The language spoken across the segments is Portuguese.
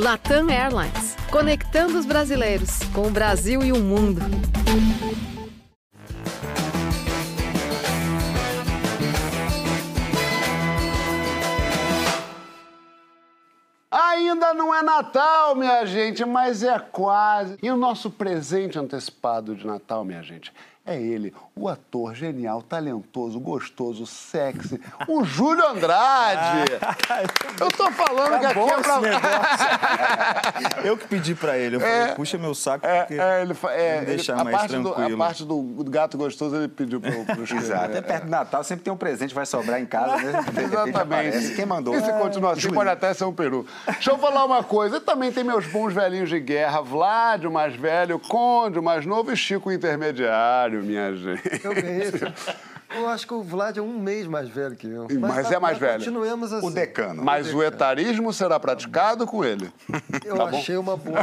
Latam Airlines, conectando os brasileiros com o Brasil e o mundo. Ainda não é Natal, minha gente, mas é quase. E o nosso presente antecipado de Natal, minha gente, é ele, o ator genial, talentoso, gostoso, sexy, o Júlio Andrade. Eu tô falando que aqui é pra... negócio. eu que pedi pra ele. Eu falei, puxa meu saco, É, porque é, ele, é, me deixar ele- a mais parte do, tranquilo. a parte do, do gato gostoso ele pediu pro, pro Júlio. Exato. Até perto do Natal sempre tem um presente, vai sobrar em casa, né? Exatamente. Quem mandou? E se continua assim, pode até ser um peru. Deixa eu falar uma coisa. E também tem meus bons velhinhos de guerra. Vlad, o mais velho, Conde, o mais novo e Chico, o intermediário, minha gente. Eu ganhei. Eu acho que o Vlad é um mês mais velho que eu. Mas tá- é mais velho. Continuemos assim. O decano. Mas o etarismo será praticado com ele. Eu tá bom? achei uma boa.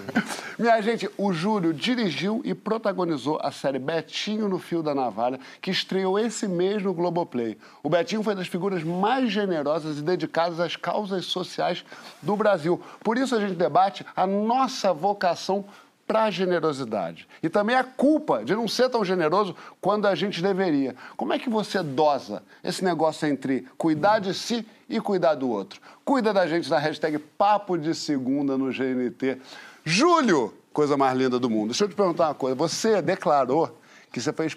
Minha gente, o Júlio dirigiu e protagonizou a série Betinho no Fio da Navalha, que estreou esse mês no Globoplay. O Betinho foi das figuras mais generosas e dedicadas às causas sociais do Brasil. Por isso a gente debate a nossa vocação para a generosidade. E também a culpa de não ser tão generoso quando a gente deveria. Como é que você dosa esse negócio entre cuidar de si e cuidar do outro? Cuida da gente na hashtag Papo de Segunda no GNT. Júlio, coisa mais linda do mundo. Deixa eu te perguntar uma coisa. Você declarou que você foi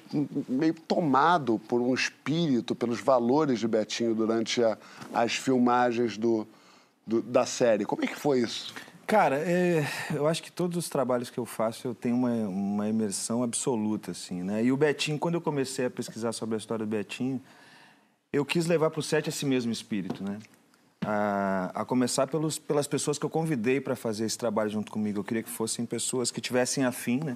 meio tomado por um espírito, pelos valores de Betinho durante a- as filmagens do- do- da série. Como é que foi isso? Cara, é, eu acho que todos os trabalhos que eu faço eu tenho uma, uma imersão absoluta, assim, né? E o Betinho, quando eu comecei a pesquisar sobre a história do Betinho, eu quis levar para o set esse mesmo espírito, né? A, a começar pelos, pelas pessoas que eu convidei para fazer esse trabalho junto comigo. Eu queria que fossem pessoas que tivessem afim, né?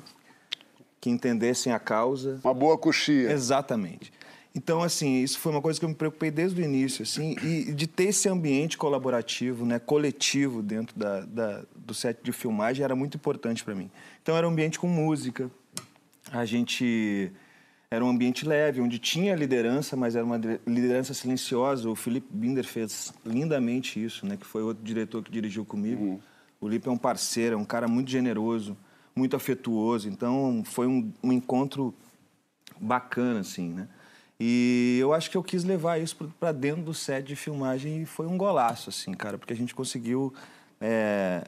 Que entendessem a causa, Uma boa coxia. Exatamente. Então, assim, isso foi uma coisa que eu me preocupei desde o início, assim, e de ter esse ambiente colaborativo, né, coletivo dentro da, da- do set de filmagem era muito importante para mim. Então, era um ambiente com música, a gente... Era um ambiente leve, onde tinha liderança, mas era uma li- liderança silenciosa. O Felipe Binder fez lindamente isso, né, que foi outro diretor que dirigiu comigo. O Lipe é um parceiro, é um cara muito generoso, muito afetuoso. Então, foi um, um encontro bacana, assim, né? E eu acho que eu quis levar isso para dentro do set de filmagem e foi um golaço, assim, cara, porque a gente conseguiu é,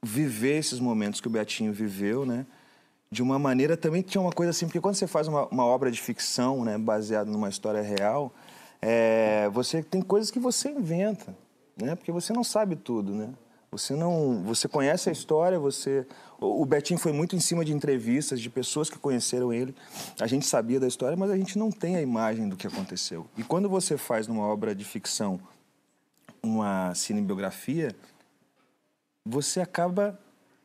viver esses momentos que o Betinho viveu, né? De uma maneira também tinha uma coisa assim, porque quando você faz uma, uma obra de ficção, né, baseada numa história real, é, você tem coisas que você inventa, né? Porque você não sabe tudo, né? Você não, você conhece a história, você o Betinho foi muito em cima de entrevistas de pessoas que conheceram ele. A gente sabia da história, mas a gente não tem a imagem do que aconteceu. E quando você faz numa obra de ficção uma cinebiografia, você acaba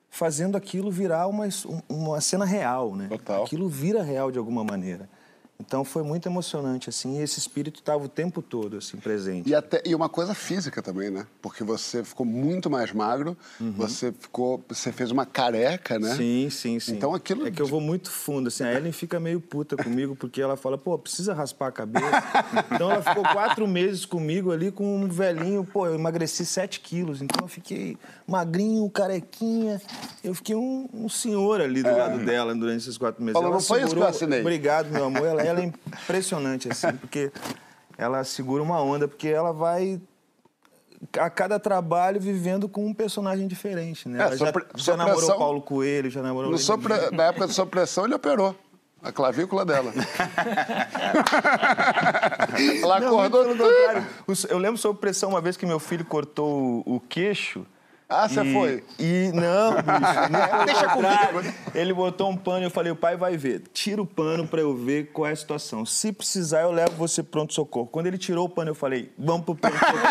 fazendo aquilo virar uma, um- uma cena real, né? Total. Aquilo vira real de alguma maneira. Então foi muito emocionante assim, e esse espírito estava o tempo todo assim presente. E, até, e uma coisa física também, né? Porque você ficou muito mais magro, você ficou. Você fez uma careca, né? Sim, sim, sim. Então aquilo- É que eu vou muito fundo, assim. A Ellen fica meio puta comigo, porque ela fala, pô, precisa raspar a cabeça. então ela ficou quatro meses comigo ali com um velhinho, pô, eu emagreci sete quilos. Então eu fiquei magrinho, carequinha. Eu fiquei um, um senhor ali do lado dela durante esses quatro meses. Falou, Ela não foi isso que eu assinei. Obrigado, meu amor. Ela, ela é impressionante, assim, porque ela segura uma onda, porque ela vai a cada trabalho vivendo com um personagem diferente, né? É, Ela já, sua pre- já sua namorou pressão- Paulo Coelho, já namorou... No sopre- Na época de supressão, ele operou a clavícula dela. Ela Não, acordou. muito pelo contrário. O- Eu lembro sob pressão uma vez que meu filho cortou o, o queixo. Ah, você e- foi? E não, bicho. muito pelo Deixa comigo. Ele botou um pano e eu falei, o pai vai ver. Tira o pano pra eu ver qual é a situação. Se precisar, eu levo você pro pronto-socorro. Quando ele tirou o pano, eu falei, vamos pro pronto-socorro.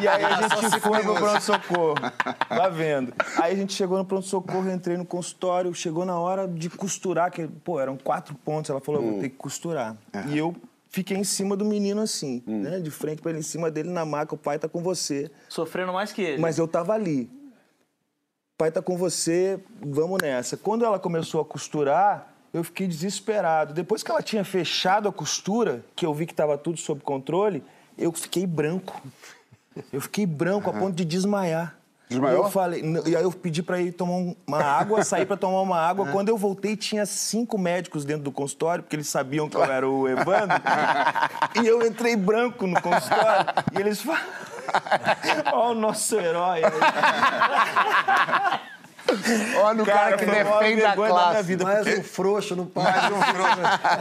e aí a gente foi pro pronto-socorro. Tá vendo? Aí a gente chegou no pronto-socorro, entrei no consultório, chegou na hora de costurar, que, pô, eram quatro pontos. Ela falou, eu vou ter que costurar. E eu fiquei em cima do menino assim, né? De frente pra ele, em cima dele na maca, o pai tá com você. Sofrendo mais que ele. Mas eu tava ali. Pai tá com você, vamos nessa. Quando ela começou a costurar, eu fiquei desesperado. Depois que ela tinha fechado a costura, que eu vi que estava tudo sob controle, eu fiquei branco. Eu fiquei branco a ponto de desmaiar. Desmaiou? E eu falei, e aí eu pedi pra ir tomar um- uma água, sair pra tomar uma água. Quando eu voltei, tinha cinco médicos dentro do consultório, porque eles sabiam que eu era o Evandro. e eu entrei branco no consultório. E eles falaram. Ó, o nosso herói. aí." Olha o cara, que foi a maior defende a classe. vida. Mais porque- um frouxo no palco.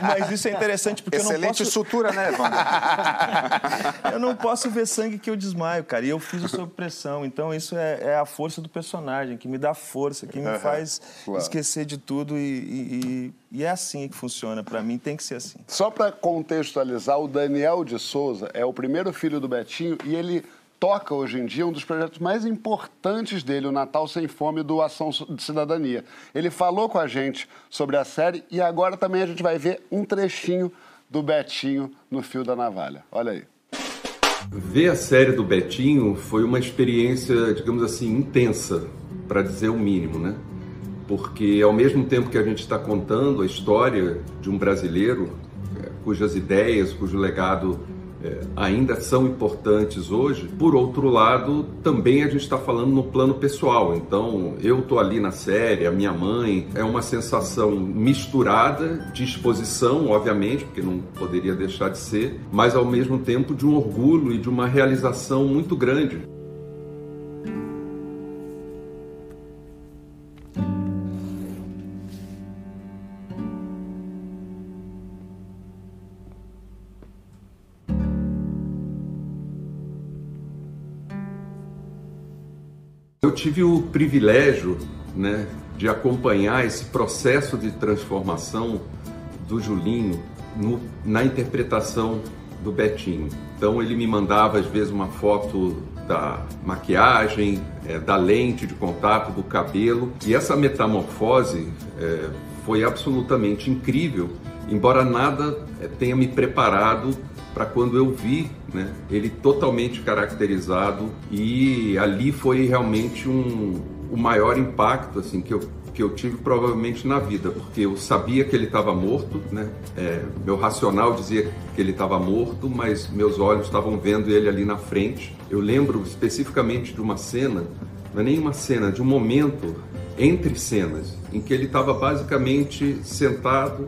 Mas isso é interessante porque eu não Excelente posso... sutura, né, Evandro? Eu não posso ver sangue que eu desmaio, cara. E eu fiz o sob pressão. Então, isso é, é a força do personagem, que me dá força, que me faz claro. esquecer de tudo. E, e- e- e é assim que funciona. Pra mim, tem que ser assim. Só para contextualizar, o Daniel de Souza é o primeiro filho do Betinho e ele toca hoje em dia um dos projetos mais importantes dele, o Natal Sem Fome do Ação de Cidadania. Ele falou com a gente sobre a série e agora também a gente vai ver um trechinho do Betinho no Fio da Navalha. Olha aí. Ver a série do Betinho foi uma experiência, digamos assim, intensa, para dizer o mínimo, né? Porque ao mesmo tempo que a gente está contando a história de um brasileiro eh, cujas ideias, cujo legado eh, ainda são importantes hoje, por outro lado, também a gente está falando no plano pessoal. Então, eu estou ali na série, a minha mãe, é uma sensação misturada de exposição, obviamente, porque não poderia deixar de ser, mas ao mesmo tempo de um orgulho e de uma realização muito grande. Eu tive o privilégio né, de acompanhar esse processo de transformação do Julinho no- na interpretação do Betinho. Então ele me mandava às vezes uma foto da maquiagem, eh, da lente de contato, do cabelo. E essa metamorfose eh, foi absolutamente incrível, embora nada eh, tenha me preparado para quando eu vi né, ele totalmente caracterizado e ali foi realmente um, o maior impacto assim que eu, que eu tive provavelmente na vida, porque eu sabia que ele estava morto, né? É, meu racional dizia que ele estava morto, mas meus olhos estavam vendo ele ali na frente. Eu lembro especificamente de uma cena, não é nem uma cena, de um momento entre cenas, em que ele estava basicamente sentado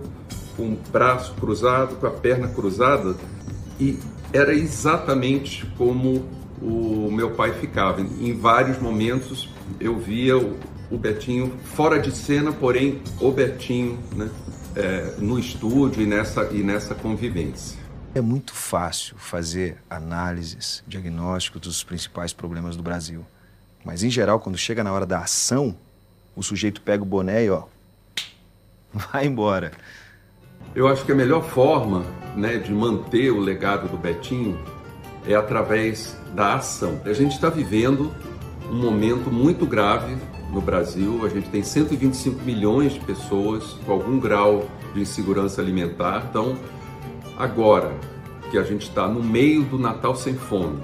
com o braço cruzado, com a perna cruzada, e era exatamente como o meu pai ficava. Em vários momentos eu via o, o Betinho fora de cena, porém o Betinho né, é, no estúdio e nessa, e nessa convivência. É muito fácil fazer análises, diagnósticos dos principais problemas do Brasil. Mas, em geral, quando chega na hora da ação, o sujeito pega o boné e, ó, vai embora. Eu acho que a melhor forma né, de manter o legado do Betinho é através da ação. A gente está vivendo um momento muito grave no Brasil. A gente tem 125 milhões de pessoas com algum grau de insegurança alimentar. Então, agora que a gente está no meio do Natal Sem Fome,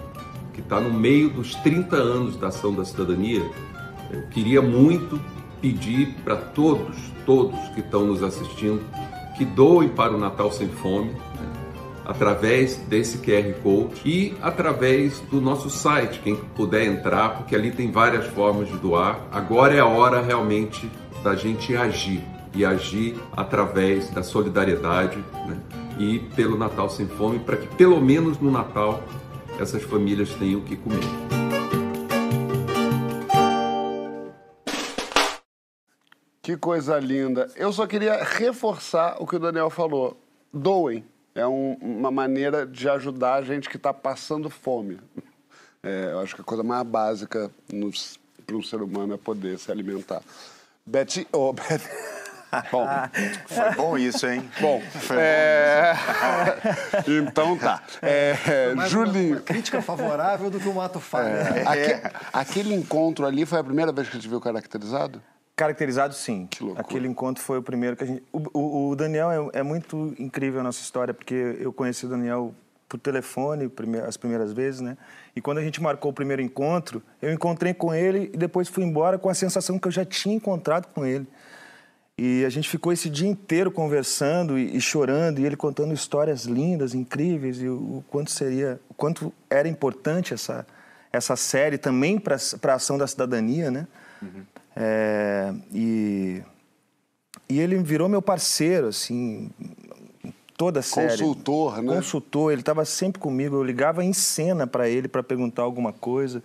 que está no meio dos 30 anos da Ação da Cidadania, eu queria muito pedir para todos, todos que estão nos assistindo, que doem para o Natal Sem Fome, através desse QR Code e através do nosso site, quem puder entrar, porque ali tem várias formas de doar. Agora é a hora realmente da gente agir e agir através da solidariedade né, e pelo Natal Sem Fome, para que pelo menos no Natal essas famílias tenham o que comer. Que coisa linda. Eu só queria reforçar o que o Daniel falou. Doem. É um- uma maneira de ajudar a gente que está passando fome. É, eu acho que a coisa mais básica para um ser humano é poder se alimentar. Betty. Oh, Betty. Bom, Foi bom isso, hein? bom. é, Então tá. É, Julinho. Uma, uma crítica favorável do que o Mato Falha. É, aque- aquele encontro ali foi a primeira vez que a gente viu caracterizado? Caracterizado, sim. Aquele encontro foi o primeiro que a gente. O, o- o Daniel é, é muito incrível a nossa história, porque eu conheci o Daniel por telefone as primeiras vezes, né? E quando a gente marcou o primeiro encontro, eu encontrei com ele e depois fui embora com a sensação que eu já tinha encontrado com ele. E a gente ficou esse dia inteiro conversando e, e chorando, e ele contando histórias lindas, incríveis, e o, o quanto seria, o quanto era importante essa, essa série também para a ação da cidadania, né? É, e, e ele virou meu parceiro, assim, toda a série. Consultor, né? Consultor, ele estava sempre comigo. Eu ligava em cena para ele para perguntar alguma coisa,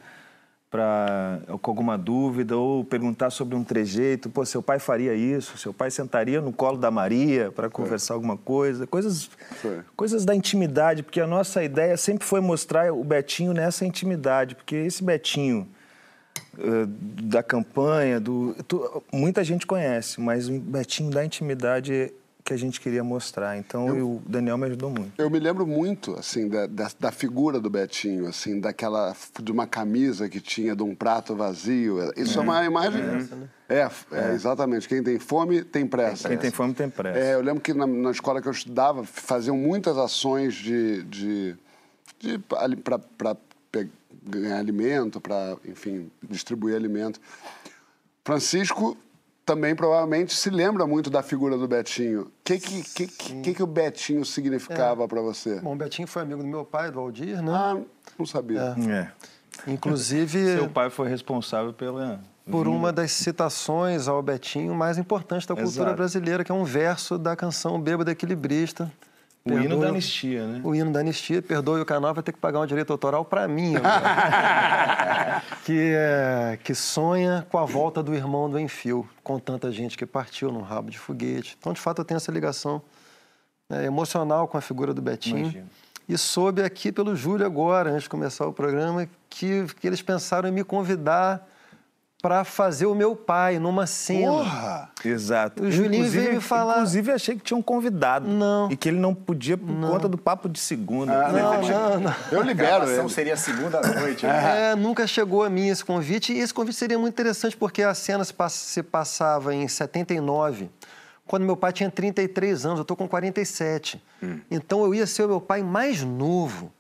para com alguma dúvida ou perguntar sobre um trejeito. Pô, seu pai faria isso? Seu pai sentaria no colo da Maria para conversar alguma coisa? Coisas, coisas da intimidade, porque a nossa ideia sempre foi mostrar o Betinho nessa intimidade, porque esse Betinho da campanha, do tu- muita gente conhece, mas o Betinho da intimidade que a gente queria mostrar. Então o Daniel me ajudou muito. Eu me lembro muito, assim, da, da, da figura do Betinho, assim, daquela, de uma camisa que tinha, de um prato vazio. Isso é, uma imagem... É, é, exatamente. Quem tem fome tem pressa. Quem tem fome tem pressa. É, eu lembro que na, na escola que eu estudava, faziam muitas ações de... de, de para ganhar alimento, para, enfim, distribuir alimento. Francisco também provavelmente se lembra muito da figura do Betinho. O que que, que, que, que o Betinho significava para você? Bom, o Betinho foi amigo do meu pai, do Aldir, né? Ah, não sabia. É. Inclusive, Seu pai foi responsável pela. por uma das citações ao Betinho mais importantes da cultura Exato. brasileira, que é um verso da canção Bêbado Equilibrista. O hino Perdoe da o- anistia, né? O hino da anistia, perdoe o canal, vai ter que pagar um direito autoral para mim. que, é, que sonha com a volta do irmão do Enfio, com tanta gente que partiu num rabo de foguete. Então, de fato, eu tenho essa ligação né, emocional com a figura do Betinho. Imagino. E soube aqui pelo Júlio agora, antes de começar o programa, que, que eles pensaram em me convidar para fazer o meu pai numa cena. Porra! Exato. O Julinho Inclusive- veio me falar- Inclusive, achei que tinha um convidado. Não. E que ele não podia por conta do papo de segunda. Não, não, não. Eu A libero ele. seria segunda noite. né? É, nunca chegou a mim esse convite. E esse convite seria muito interessante porque a cena se, pass- se passava em 79, quando meu pai tinha 33 anos, eu estou com 47. Então eu ia ser o meu pai mais novo,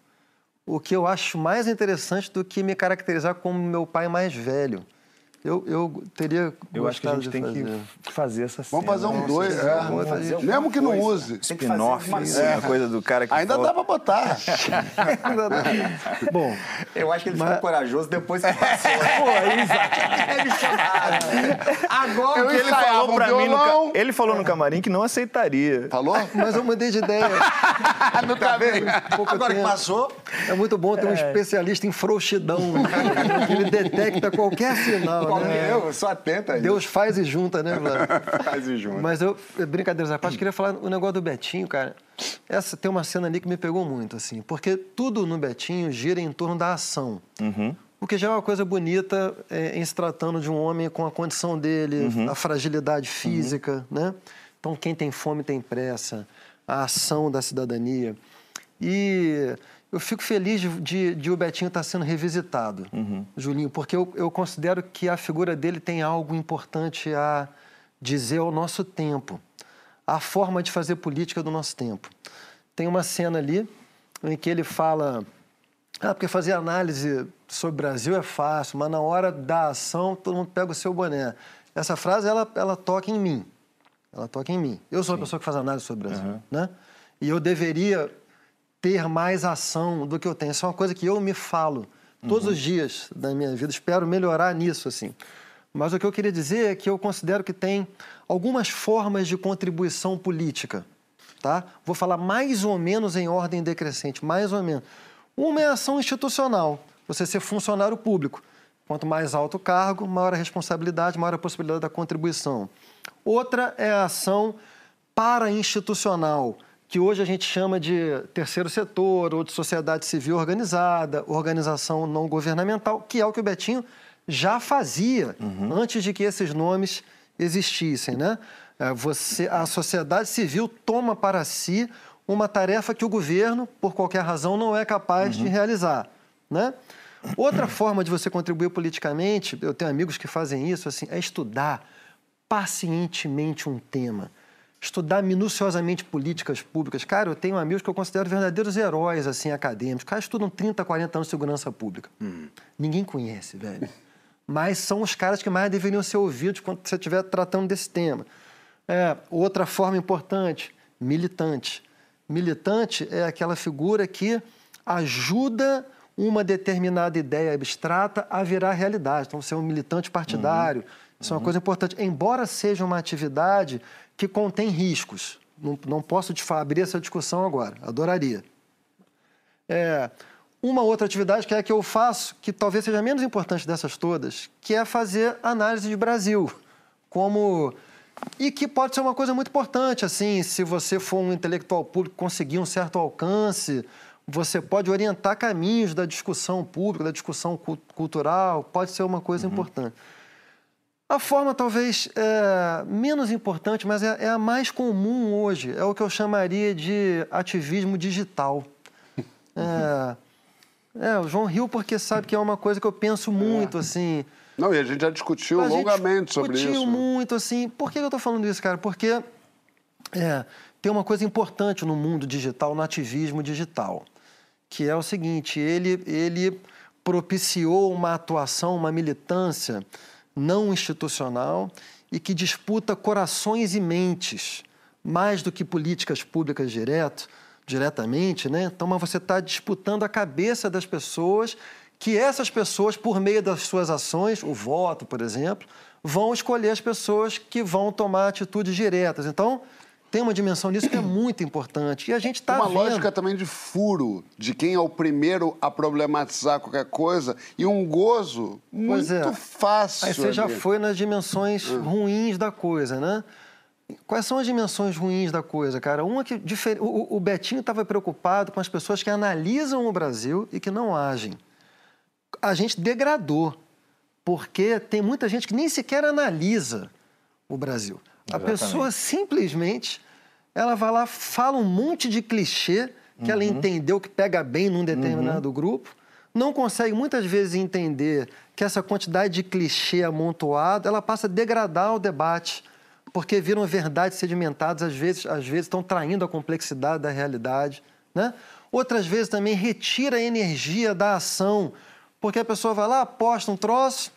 o que eu acho mais interessante do que me caracterizar como meu pai mais velho. Eu, eu teria Eu acho que a gente tem fazer. que fazer essa cena. Vamos fazer um dois, é. Vamos fazer Mesmo que não use. Que Spin-off, isso é coisa do cara que Ainda volta. dá pra botar. Bom, Eu acho que ele Mas- ficou corajoso depois que passou. pô, É chamaram. Agora Eu ele falou pra mim no ca-. Ele falou no camarim que não aceitaria. Falou? mas eu mudei de ideia. no cabelo. Pouco Agora que tempo. passou, É muito bom ter um especialista em frouxidão, né? que ele detecta qualquer sinal, né? eu sou atento aí. Deus faz e junta, né, Vlad? faz e junto. Mas eu, brincadeiras à parte, queria falar o negócio do Betinho, cara. Essa tem uma cena ali que me pegou muito, assim, porque tudo no Betinho gira em torno da ação. O que já é uma coisa bonita é, em se tratando de um homem com a condição dele, a fragilidade física, né? Então, quem tem fome tem pressa, a ação da cidadania. E eu fico feliz de, de- o Betinho estar sendo revisitado, Julinho, porque eu, eu considero que a figura dele tem algo importante a dizer ao nosso tempo, a forma de fazer política do nosso tempo. Tem uma cena ali em que ele fala ah, porque fazer análise sobre o Brasil é fácil, mas na hora da ação todo mundo pega o seu boné. Essa frase, ela, ela toca em mim. Ela toca em mim. Eu sou a pessoa que faz análise sobre o Brasil, né? E eu deveria ter mais ação do que eu tenho. Isso é uma coisa que eu me falo todos os dias da minha vida. Espero melhorar nisso, assim. Mas o que eu queria dizer é que eu considero que tem algumas formas de contribuição política, tá? Vou falar mais ou menos em ordem decrescente, mais ou menos. Uma é a ação institucional, você ser funcionário público. Quanto mais alto o cargo, maior a responsabilidade, maior a possibilidade da contribuição. Outra é a ação para-institucional, que hoje a gente chama de terceiro setor ou de sociedade civil organizada, organização não governamental, que é o que o Betinho já fazia antes de que esses nomes existissem, né? É, Você, a sociedade civil toma para si uma tarefa que o governo, por qualquer razão, não é capaz de realizar, né? Outra forma de você contribuir politicamente, eu tenho amigos que fazem isso, assim, é estudar pacientemente um tema, estudar minuciosamente políticas públicas. Cara, eu tenho amigos que eu considero verdadeiros heróis assim acadêmicos. Os caras estudam 30, 40 anos de segurança pública. Ninguém conhece, velho. Mas são os caras que mais deveriam ser ouvidos quando você estiver tratando desse tema. É, outra forma importante, militante. Militante é aquela figura que ajuda uma determinada ideia abstrata a virar realidade. Então, ser um militante partidário, uhum. isso é uma coisa importante. Embora seja uma atividade que contém riscos. Não, não posso te abrir essa discussão agora, adoraria. É, uma outra atividade que é a que eu faço, que talvez seja menos importante dessas todas, que é fazer análise de Brasil, como e que pode ser uma coisa muito importante, assim, se você for um intelectual público conseguir um certo alcance, você pode orientar caminhos da discussão pública, da discussão cultural, pode ser uma coisa uhum. importante. A forma talvez é, menos importante, mas é, é, a mais comum hoje, é o que eu chamaria de ativismo digital. É, é, o João riu porque sabe que é uma coisa que eu penso muito, assim. Não, e a gente já discutiu a longamente sobre isso. Discutiu muito, assim. Por que eu estou falando isso, cara? Porque é, tem uma coisa importante no mundo digital, no ativismo digital, que é o seguinte: ele, ele propiciou uma atuação, uma militância não institucional e que disputa corações e mentes, mais do que políticas públicas direto, diretamente, né? Então, mas você está disputando a cabeça das pessoas, que essas pessoas, por meio das suas ações, o voto, por exemplo, vão escolher as pessoas que vão tomar atitudes diretas. Então, tem uma dimensão nisso que é muito importante. E a gente está Uma vendo... lógica também de furo, de quem é o primeiro a problematizar qualquer coisa, e um gozo muito é. fácil. Aí você ali. já foi nas dimensões ah. ruins da coisa, né? Quais são as dimensões ruins da coisa, cara? Uma que difer... o, o Betinho estava preocupado com as pessoas que analisam o Brasil e que não agem. A gente degradou, porque tem muita gente que nem sequer analisa o Brasil. Exatamente. A pessoa simplesmente ela vai lá, fala um monte de clichê que uhum. ela entendeu que pega bem num determinado uhum. grupo, não consegue muitas vezes entender que essa quantidade de clichê amontoado, ela passa a degradar o debate, porque viram verdades sedimentadas, às vezes, às vezes estão traindo a complexidade da realidade, né? Outras vezes também retira a energia da ação, porque a pessoa vai lá, aposta um troço,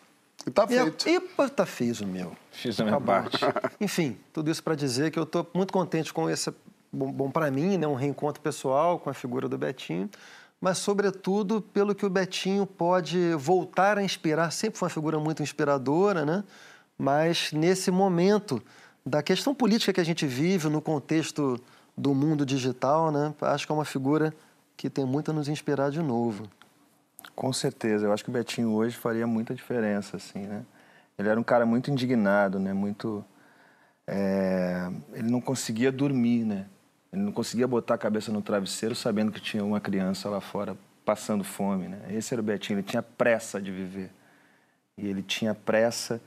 e tá feito. E, e tá fiz o meu. Fiz a minha parte. Enfim, tudo isso para dizer que eu estou muito contente com esse, bom, bom para mim, né, um reencontro pessoal com a figura do Betinho, mas sobretudo pelo que o Betinho pode voltar a inspirar. Sempre foi uma figura muito inspiradora, né? Mas nesse momento da questão política que a gente vive no contexto do mundo digital, né? Acho que é uma figura que tem muito a nos inspirar de novo. Com certeza, eu acho que o Betinho hoje faria muita diferença, assim, né? Ele era um cara muito indignado, né? Muito... É... Ele não conseguia dormir, né? Ele não conseguia botar a cabeça no travesseiro sabendo que tinha uma criança lá fora passando fome, né? Esse era o Betinho, ele tinha pressa de viver. E ele tinha pressa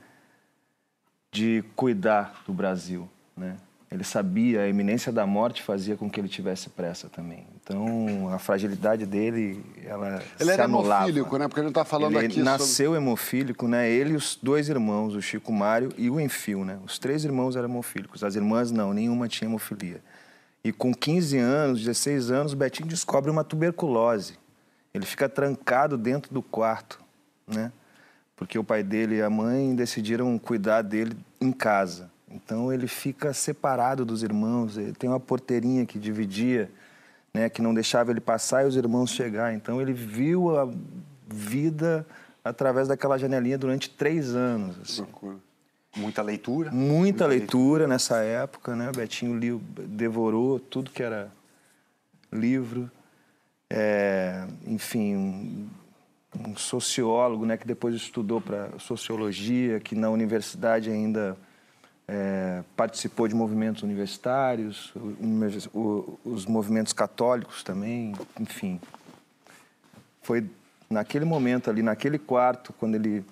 de cuidar do Brasil, né? Ele sabia, a iminência da morte fazia com que ele tivesse pressa também. Então, a fragilidade dele, ela Ele se era anulava. hemofílico, né? Porque a gente está falando ele aqui nasceu sobre... hemofílico, né? Ele e os dois irmãos, o Chico Mário e o Enfio, né? Os três irmãos eram hemofílicos. As irmãs não, nenhuma tinha hemofilia. E com 15 anos, 16 anos, o Betinho descobre uma tuberculose. Ele fica trancado dentro do quarto, né? Porque o pai dele e a mãe decidiram cuidar dele em casa. Então ele fica separado dos irmãos, ele tem uma porteirinha que dividia, né, que não deixava ele passar e os irmãos chegar. Então ele viu a vida através daquela janelinha durante três anos. Assim. Muita leitura? Muita, Muita leitura, leitura, nessa época, né? O Betinho li, devorou tudo que era livro. É, enfim, um, um sociólogo, né, que depois estudou para sociologia, que na universidade ainda é, participou de movimentos universitários, os movimentos católicos também, enfim. Foi naquele momento ali, naquele quarto, quando ele,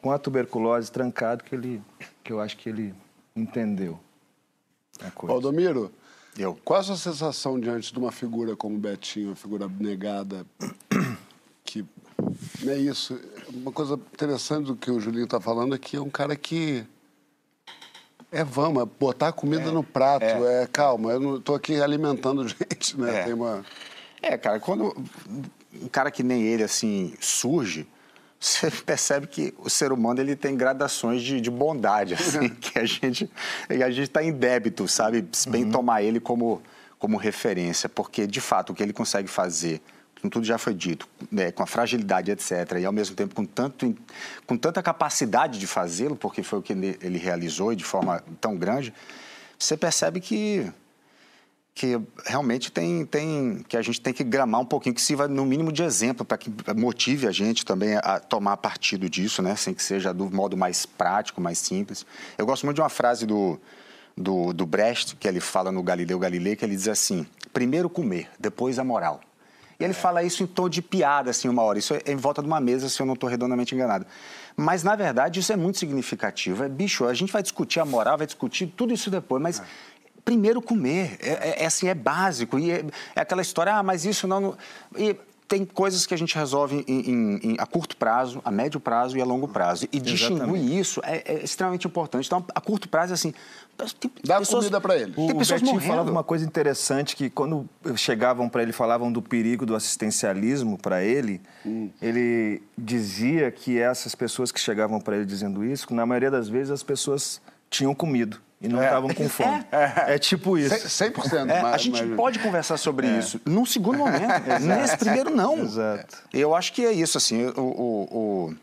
com a tuberculose trancado, que, ele, que eu acho que ele entendeu a coisa. Valdomiro, eu. qual a sua sensação diante de uma figura como Betinho, uma figura negada, que não é isso? Uma coisa interessante do que o Julinho está falando é que é um cara que é, vamos, é botar comida é, no prato. É. é. calma, eu não estou aqui alimentando gente, né? É. Tem uma... é, cara, quando um cara que nem ele, assim, surge, você percebe que o ser humano ele tem gradações de, de bondade, assim, que a gente a gente está em débito, sabe? Bem uhum. tomar ele como, como referência, porque, de fato, o que ele consegue fazer como tudo já foi dito, né, com a fragilidade, etc., e ao mesmo tempo com, tanto, com tanta capacidade de fazê-lo, porque foi o que ele, ele realizou e de forma tão grande, você percebe que que realmente tem, tem que a gente tem que gramar um pouquinho, que sirva no mínimo de exemplo para que motive a gente também a tomar partido disso, né? Sem que seja do modo mais prático, mais simples. Eu gosto muito de uma frase do, do, do Brecht, que ele fala no Galileu Galilei, que ele diz assim, primeiro comer, depois a moral. E ele fala isso em tom de piada, assim, uma hora. Isso é em volta de uma mesa, se eu não estou redondamente enganado. Mas, na verdade, isso é muito significativo. É, bicho, a gente vai discutir a moral, vai discutir tudo isso depois, mas... É primeiro comer. É, é, é, assim, é básico. E é, é, aquela história, ah, mas isso não. não... E tem coisas que a gente resolve em, em, em, a curto prazo, a médio prazo e a longo prazo. E distinguir Exatamente. isso é, é, extremamente importante. Então, a curto prazo, assim. Tem Dá pessoas, comida para ele. O, tem pessoas o Betinho falava uma coisa interessante que quando chegavam para ele falavam do perigo do assistencialismo para ele, hum. ele dizia que essas pessoas que chegavam para ele dizendo isso, na maioria das vezes as pessoas tinham comido e não estavam é. com fome. É. é. tipo isso. 100%. É, a gente mas... pode conversar sobre é. isso num segundo momento. Nesse primeiro, não. Exato. Eu acho que é isso, assim, o, o, o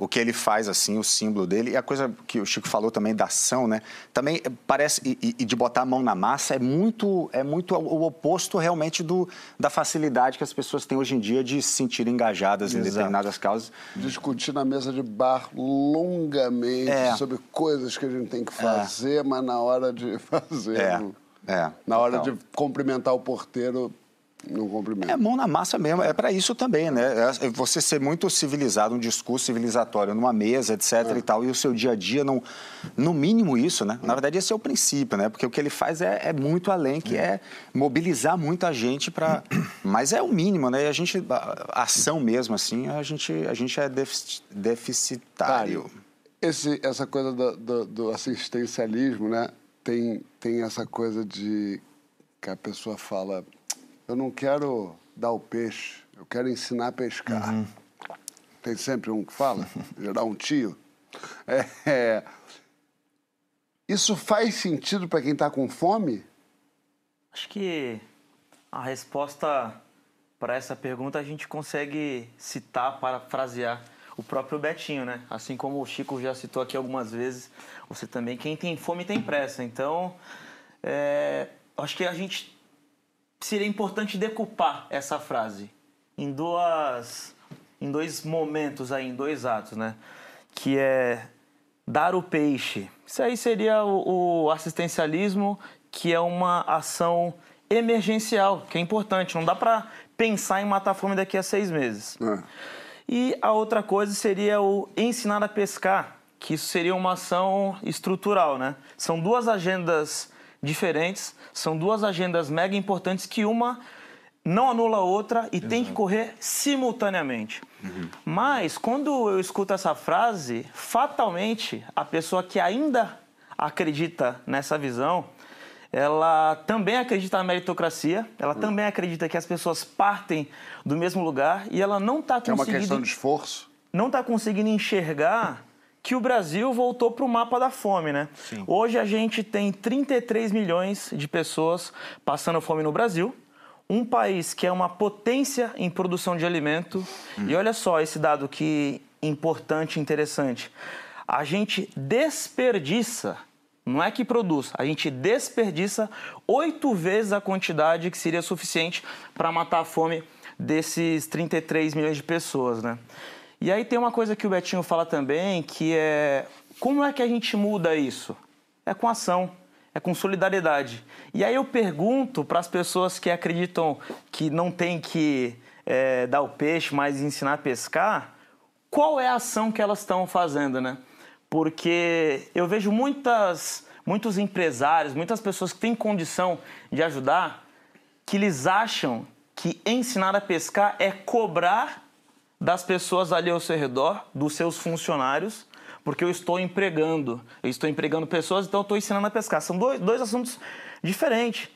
o que ele faz, assim, o símbolo dele. E a coisa que o Chico falou também da ação, né? Também parece, e, e de botar a mão na massa, é muito, é muito o oposto realmente do, da facilidade que as pessoas têm hoje em dia de se sentir engajadas Exato. em determinadas causas. Discutir na mesa de bar longamente é. sobre coisas que a gente tem que fazer, é. mas na hora de fazer. É. É, na hora então. de cumprimentar o porteiro, não cumprimento. É mão na massa mesmo, é para isso também, né? É você ser muito civilizado, um discurso civilizatório numa mesa, etc é. e tal, e o seu dia a dia, não, no mínimo isso, né? Na verdade, esse é o princípio, né? Porque o que ele faz é, é muito além, que é mobilizar muita gente para... Mas é o mínimo, né? E a gente, a ação mesmo, assim, a gente, a gente é deficitário. Esse, essa coisa do, do, do assistencialismo, né? Tem, tem essa coisa de que a pessoa fala eu não quero dar o peixe, eu quero ensinar a pescar. Uhum. Tem sempre um que fala, gerar um tio. É, é... Isso faz sentido para quem está com fome? Acho que a resposta para essa pergunta a gente consegue citar, parafrasear o próprio Betinho, né? Assim como o Chico já citou aqui algumas vezes, você também, quem tem fome tem pressa. Então, é, acho que a gente seria importante decupar essa frase em duas em dois momentos aí, em dois atos, né? Que é dar o peixe. Isso aí seria o, o assistencialismo, que é uma ação emergencial, que é importante. Não dá para pensar em matar a fome daqui a seis meses. É. E a outra coisa seria o ensinar a pescar, que isso seria uma ação estrutural, né? São duas agendas diferentes, são duas agendas mega importantes que uma não anula a outra e Exato. tem que correr simultaneamente. Uhum. Mas quando eu escuto essa frase, fatalmente a pessoa que ainda acredita nessa visão, ela também acredita na meritocracia, ela uhum. também acredita que as pessoas partem do mesmo lugar e ela não está conseguindo. É uma questão de esforço. Não está conseguindo enxergar que o Brasil voltou para o mapa da fome, né? Sim. Hoje a gente tem 33 milhões de pessoas passando fome no Brasil. Um país que é uma potência em produção de alimento. Hum. E olha só esse dado que importante e interessante. A gente desperdiça, não é que produz, a gente desperdiça oito vezes a quantidade que seria suficiente para matar a fome desses 33 milhões de pessoas, né? E aí tem uma coisa que o Betinho fala também, que é como é que a gente muda isso? É com ação, é com solidariedade. E aí eu pergunto para as pessoas que acreditam que não tem que é, dar o peixe, mas ensinar a pescar, qual é a ação que elas estão fazendo, né? Porque eu vejo muitas, muitos empresários, muitas pessoas que têm condição de ajudar, que eles acham que ensinar a pescar é cobrar das pessoas ali ao seu redor, dos seus funcionários, porque eu estou empregando. Eu estou empregando pessoas, então eu estou ensinando a pescar. São dois, dois assuntos diferentes.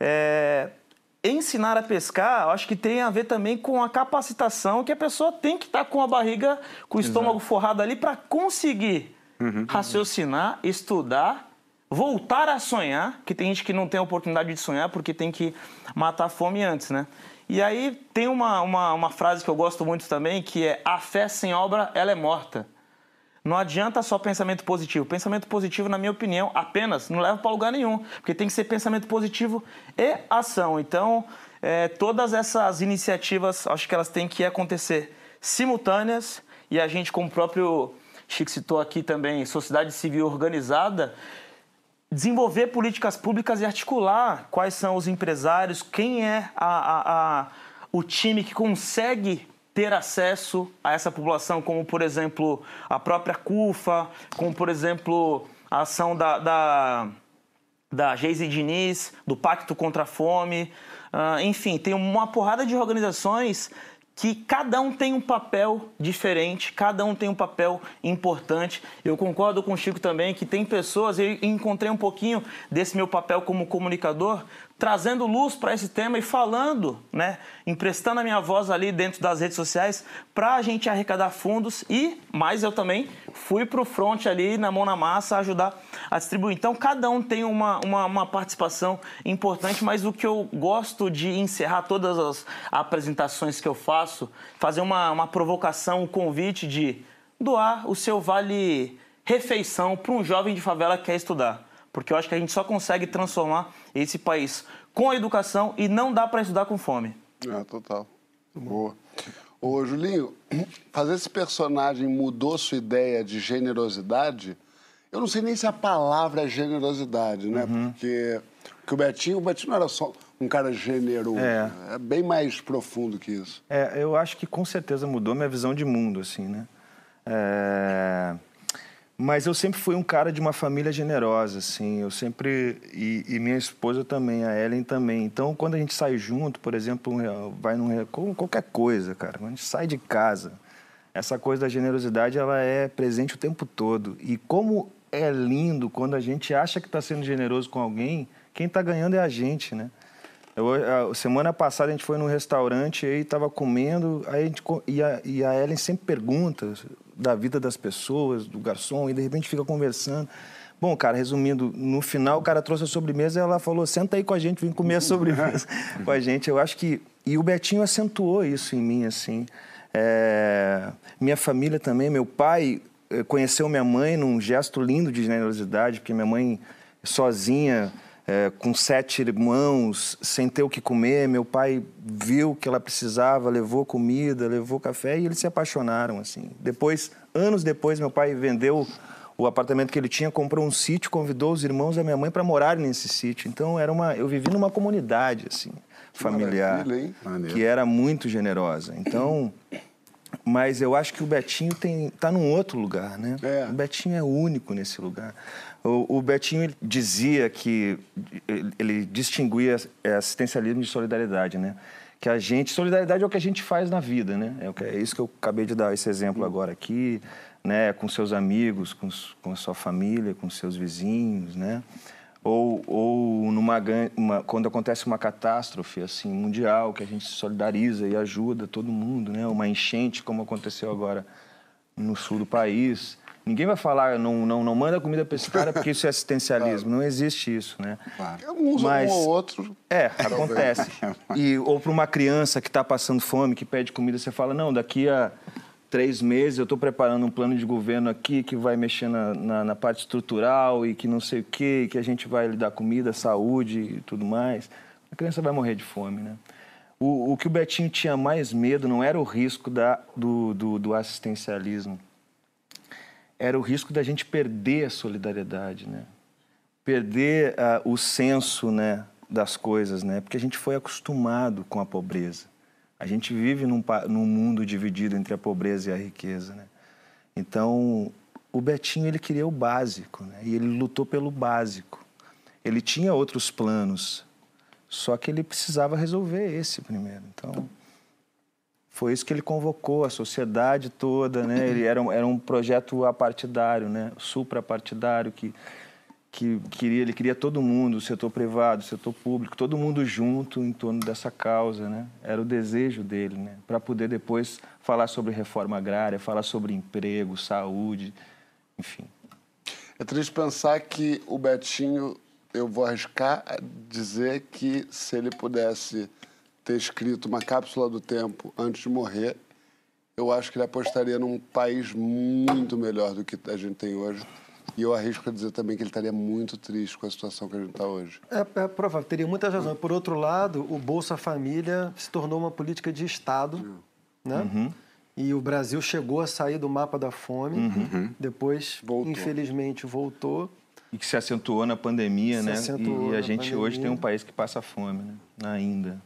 É, ensinar a pescar, eu acho que tem a ver também com a capacitação que a pessoa tem que estar com a barriga, com o Exato. estômago forrado ali para conseguir uhum, raciocinar, estudar, voltar a sonhar, que tem gente que não tem a oportunidade de sonhar porque tem que matar a fome antes, né? E aí tem uma, uma, uma frase que eu gosto muito também, que é a fé sem obra, ela é morta. Não adianta só pensamento positivo. Pensamento positivo, na minha opinião, apenas não leva para lugar nenhum, porque tem que ser pensamento positivo e ação. Então, é, todas essas iniciativas, acho que elas têm que acontecer simultâneas e a gente, como o próprio Chico citou aqui também, sociedade civil organizada, desenvolver políticas públicas e articular quais são os empresários, quem é a, a, a, o time que consegue ter acesso a essa população, como por exemplo a própria CUFA, como por exemplo a ação da, da, da Geise Diniz, do Pacto contra a Fome, uh, enfim, tem uma porrada de organizações que cada um tem um papel diferente, cada um tem um papel importante. Eu concordo com o Chico também que tem pessoas, eu encontrei um pouquinho desse meu papel como comunicador, trazendo luz para esse tema e falando, né, emprestando a minha voz ali dentro das redes sociais para a gente arrecadar fundos e, mais eu também fui para o front ali, na mão na massa, ajudar a distribuir. Então, cada um tem uma, uma, uma, participação importante, mas o que eu gosto de encerrar todas as apresentações que eu faço, fazer uma, uma provocação, um convite de doar o seu vale refeição para um jovem de favela que quer estudar porque eu acho que a gente só consegue transformar esse país com a educação e não dá para estudar com fome. É, total. Boa. Ô, Julinho, fazer esse personagem mudou sua ideia de generosidade? Eu não sei nem se a palavra é generosidade, né? Uhum. Porque, porque o Betinho, o Betinho não era só um cara generoso. É. é bem mais profundo que isso. É, eu acho que com certeza mudou minha visão de mundo, assim, né? É... Mas eu sempre fui um cara de uma família generosa, assim. Eu sempre. E, e, minha esposa também, a Ellen também. Então, quando a gente sai junto, por exemplo, vai num. qualquer coisa, cara. Quando a gente sai de casa, essa coisa da generosidade, ela é presente o tempo todo. E como é lindo quando a gente acha que está sendo generoso com alguém, quem está ganhando é a gente, né? Eu, a, semana passada a gente foi num restaurante e estava comendo, aí a gente, e, a, e a Ellen sempre pergunta da vida das pessoas, do garçom, e de repente fica conversando. Bom, cara, resumindo, no final o cara trouxe a sobremesa e ela falou: senta aí com a gente, vem comer a sobremesa com a gente. Eu acho que. E o Betinho acentuou isso em mim, assim. É... Minha família também, meu pai eh, conheceu minha mãe num gesto lindo de generosidade, porque minha mãe sozinha é, com sete irmãos, sem ter o que comer. Meu pai viu que ela precisava, levou comida, levou café e eles se apaixonaram assim. Depois, anos depois, meu pai vendeu o apartamento que ele tinha, comprou um sítio, convidou os irmãos da minha mãe para morarem nesse sítio. Então era uma, eu vivi numa comunidade assim familiar que era muito generosa. Então mas eu acho que o Betinho tem tá num outro lugar, né? É. O Betinho é único nesse lugar. O, o Betinho dizia que ele distinguia assistencialismo de solidariedade, né? Que a gente solidariedade é o que a gente faz na vida, né? É, é isso que eu acabei de dar esse exemplo agora aqui, né? Com seus amigos, com, com a sua família, com seus vizinhos, né? Ou, ou numa uma, quando acontece uma catástrofe assim mundial que a gente se solidariza e ajuda todo mundo, né? Uma enchente como aconteceu agora no sul do país Ninguém vai falar, não, não, não manda comida para esse cara porque isso é assistencialismo. Não existe isso, né? Claro. Uns Mas, um ou outro. É, acontece. E, ou para uma criança que está passando fome, que pede comida, você fala, não, daqui a três meses eu estou preparando um plano de governo aqui que vai mexer na, na, na, parte estrutural e que não sei o quê, que a gente vai lhe dar comida, saúde e tudo mais. A criança vai morrer de fome, né? O, o que o Betinho tinha mais medo não era o risco da, do, do, do assistencialismo, era o risco da gente perder a solidariedade, né? Perder uh, o senso, né, das coisas, né? Porque a gente foi acostumado com a pobreza. A gente vive num, num mundo dividido entre a pobreza e a riqueza, né? Então, o Betinho ele queria o básico, né? E ele lutou pelo básico. Ele tinha outros planos, só que ele precisava resolver esse primeiro. Então, foi isso que ele convocou a sociedade toda, né? Ele era um, era um projeto apartidário, né? Suprapartidário que que queria ele queria todo mundo, o setor privado, o setor público, todo mundo junto em torno dessa causa, né? Era o desejo dele, né? Para poder depois falar sobre reforma agrária, falar sobre emprego, saúde, enfim. É triste pensar que o Betinho, eu vou arriscar dizer que se ele pudesse ter escrito uma cápsula do tempo antes de morrer, eu acho que ele apostaria num país muito melhor do que a gente tem hoje. E eu arrisco a dizer também que ele estaria muito triste com a situação que a gente está hoje. É, é provável, teria muitas razões. Por outro lado, o Bolsa Família se tornou uma política de Estado, né? Uhum. E o Brasil chegou a sair do mapa da fome, Uhum. depois, Voltou. infelizmente, voltou. E que se acentuou na pandemia, Se né? e a gente hoje pandemia. tem um país que passa fome, né? Ainda.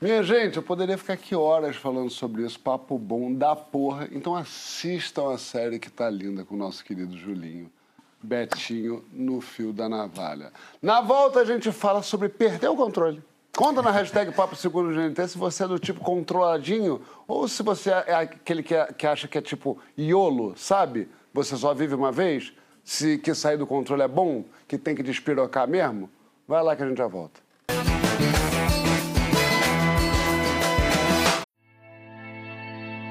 Minha gente, eu poderia ficar aqui horas falando sobre isso, papo bom da porra. Então assistam a série que tá linda com o nosso querido Julinho. Betinho no fio da navalha. Na volta a gente fala sobre perder o controle. Conta na hashtag Papo Seguro GNT se você é do tipo controladinho ou se você é aquele que, é- que acha que é tipo iolo, sabe? Você só vive uma vez? Se que sair do controle é bom, que tem que despirocar mesmo? Vai lá que a gente já volta.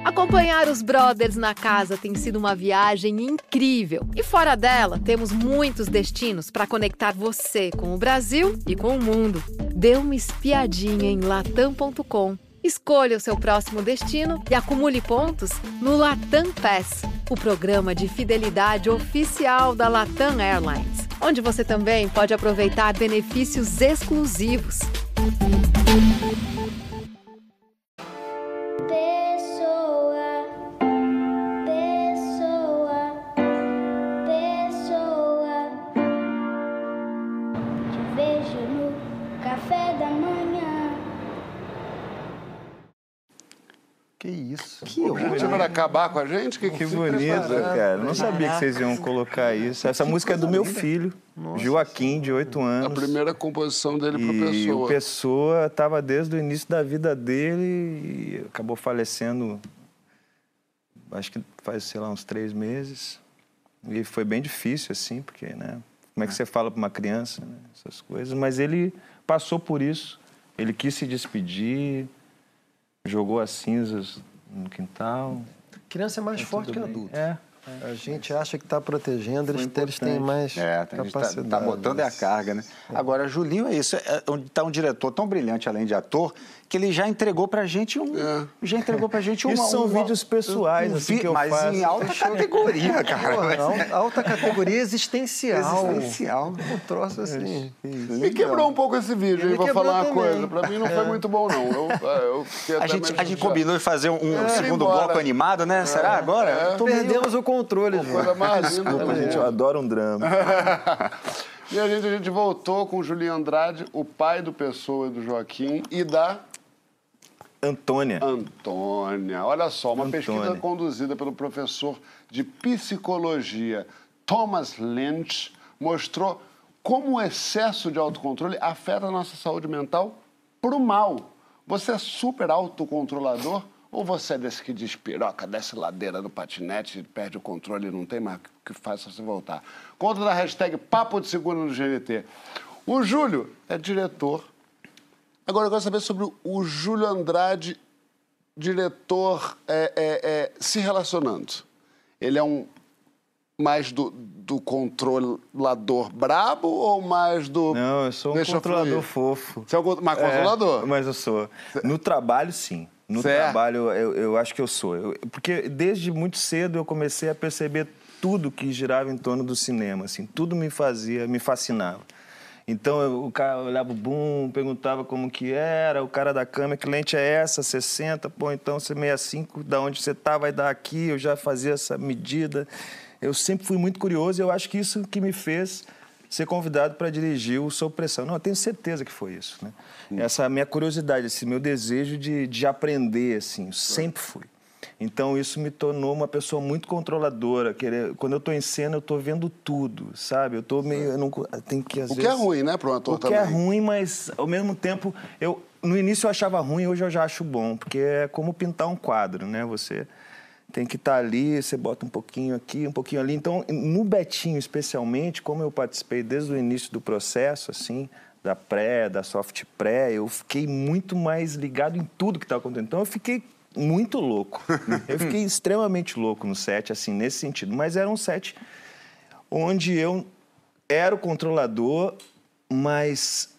Acompanhar os brothers na casa tem sido uma viagem incrível. E fora dela, temos muitos destinos para conectar você com o Brasil e com o mundo. Dê uma espiadinha em latam.com. Escolha o seu próximo destino e acumule pontos no Latam Pass, o programa de fidelidade oficial da Latam Airlines, onde você também pode aproveitar benefícios exclusivos. Acabar com a gente? Que, Que bonito, cara. Não sabia que vocês iam colocar isso. Essa música é do meu filho, Joaquim, de 8 A anos. primeira composição dele pro E Pessoa. o Pessoa estava desde o início da vida dele e acabou falecendo, acho que faz, sei lá, uns três meses. E foi bem difícil, assim, porque, né? Como é que você fala para uma criança, né? Essas coisas. Mas ele passou por isso. Ele quis se despedir, jogou as cinzas no quintal. Criança é mais forte que Tudo bem. adulto. É. A gente acha que está protegendo, eles, eles têm mais É, gente tá, capacidade. tá botando é a carga, né? Agora, Julinho é isso. É, tá um diretor tão brilhante, além de ator, que ele já entregou pra gente um. É. Já entregou pra gente uma. Isso são um- vídeos pessoais, assim, que eu Mas faço. em alta categoria, cara. Pô, Mas é al- alta categoria existencial. Existencial. Um troço assim. Me quebrou um pouco esse vídeo, hein? Vou falar uma também. coisa. Pra mim não foi muito bom, não. Eu, eu A gente, a gente combinou de fazer um, um É, segundo embora. bloco animado, né? Será agora? É. Meio- Perdemos o controle, Coisa João. mais linda do Desculpa, gente, eu adoro um drama. E a gente, a gente voltou com o Julinho Andrade, o pai do Pessoa e do Joaquim, e da Antônia. Antônia. Olha só, uma Antônia. pesquisa conduzida pelo professor de psicologia Thomas Lynch mostrou como o excesso de autocontrole afeta a nossa saúde mental pro mal. Você é super autocontrolador ou você é desse que despiroca, desce ladeira no patinete, perde o controle e não tem mais o que faz se você voltar? Conta da hashtag Papo de Seguro no GNT. O Júlio é diretor Agora eu quero saber sobre o Júlio Andrade, diretor, é, é, é, se relacionando. Ele é um mais do, do controlador brabo ou mais do. Não, eu sou um Deixa controlador fofo. Você é um É, controlador? mas eu sou. No trabalho, sim. No Cê é? trabalho, eu, eu acho que eu sou. Eu- porque desde muito cedo eu comecei a perceber tudo que girava em torno do cinema. Assim, tudo me fazia, me fascinava. Então o cara olhava o boom, perguntava como que era, o cara da câmera, que lente é essa, 60, pô, então você 65, da onde você tá, vai dar aqui, eu já fazia essa medida. Eu sempre fui muito curioso e eu acho que isso que me fez ser convidado para dirigir o Sob Pressão. Não, eu tenho certeza que foi isso, né? Essa minha curiosidade, esse meu desejo de, de aprender, assim, sempre fui. Então isso me tornou uma pessoa muito controladora. Querer, quando eu estou em cena, eu estou vendo tudo, sabe? Eu tô meio, eu não tem que às O que vezes é ruim, né, para um ator o que também. é ruim, mas ao mesmo tempo, eu no início eu achava ruim, hoje eu já acho bom, porque é como pintar um quadro, né? Você tem que estar ali, você bota um pouquinho aqui, um pouquinho ali. Então, no Betinho, especialmente, como eu participei desde o início do processo, assim, da pré, da soft pré, eu fiquei muito mais ligado em tudo que estava acontecendo. Então, eu fiquei muito louco. eu fiquei extremamente louco no set, assim, nesse sentido. Mas era um set onde eu era o controlador, mas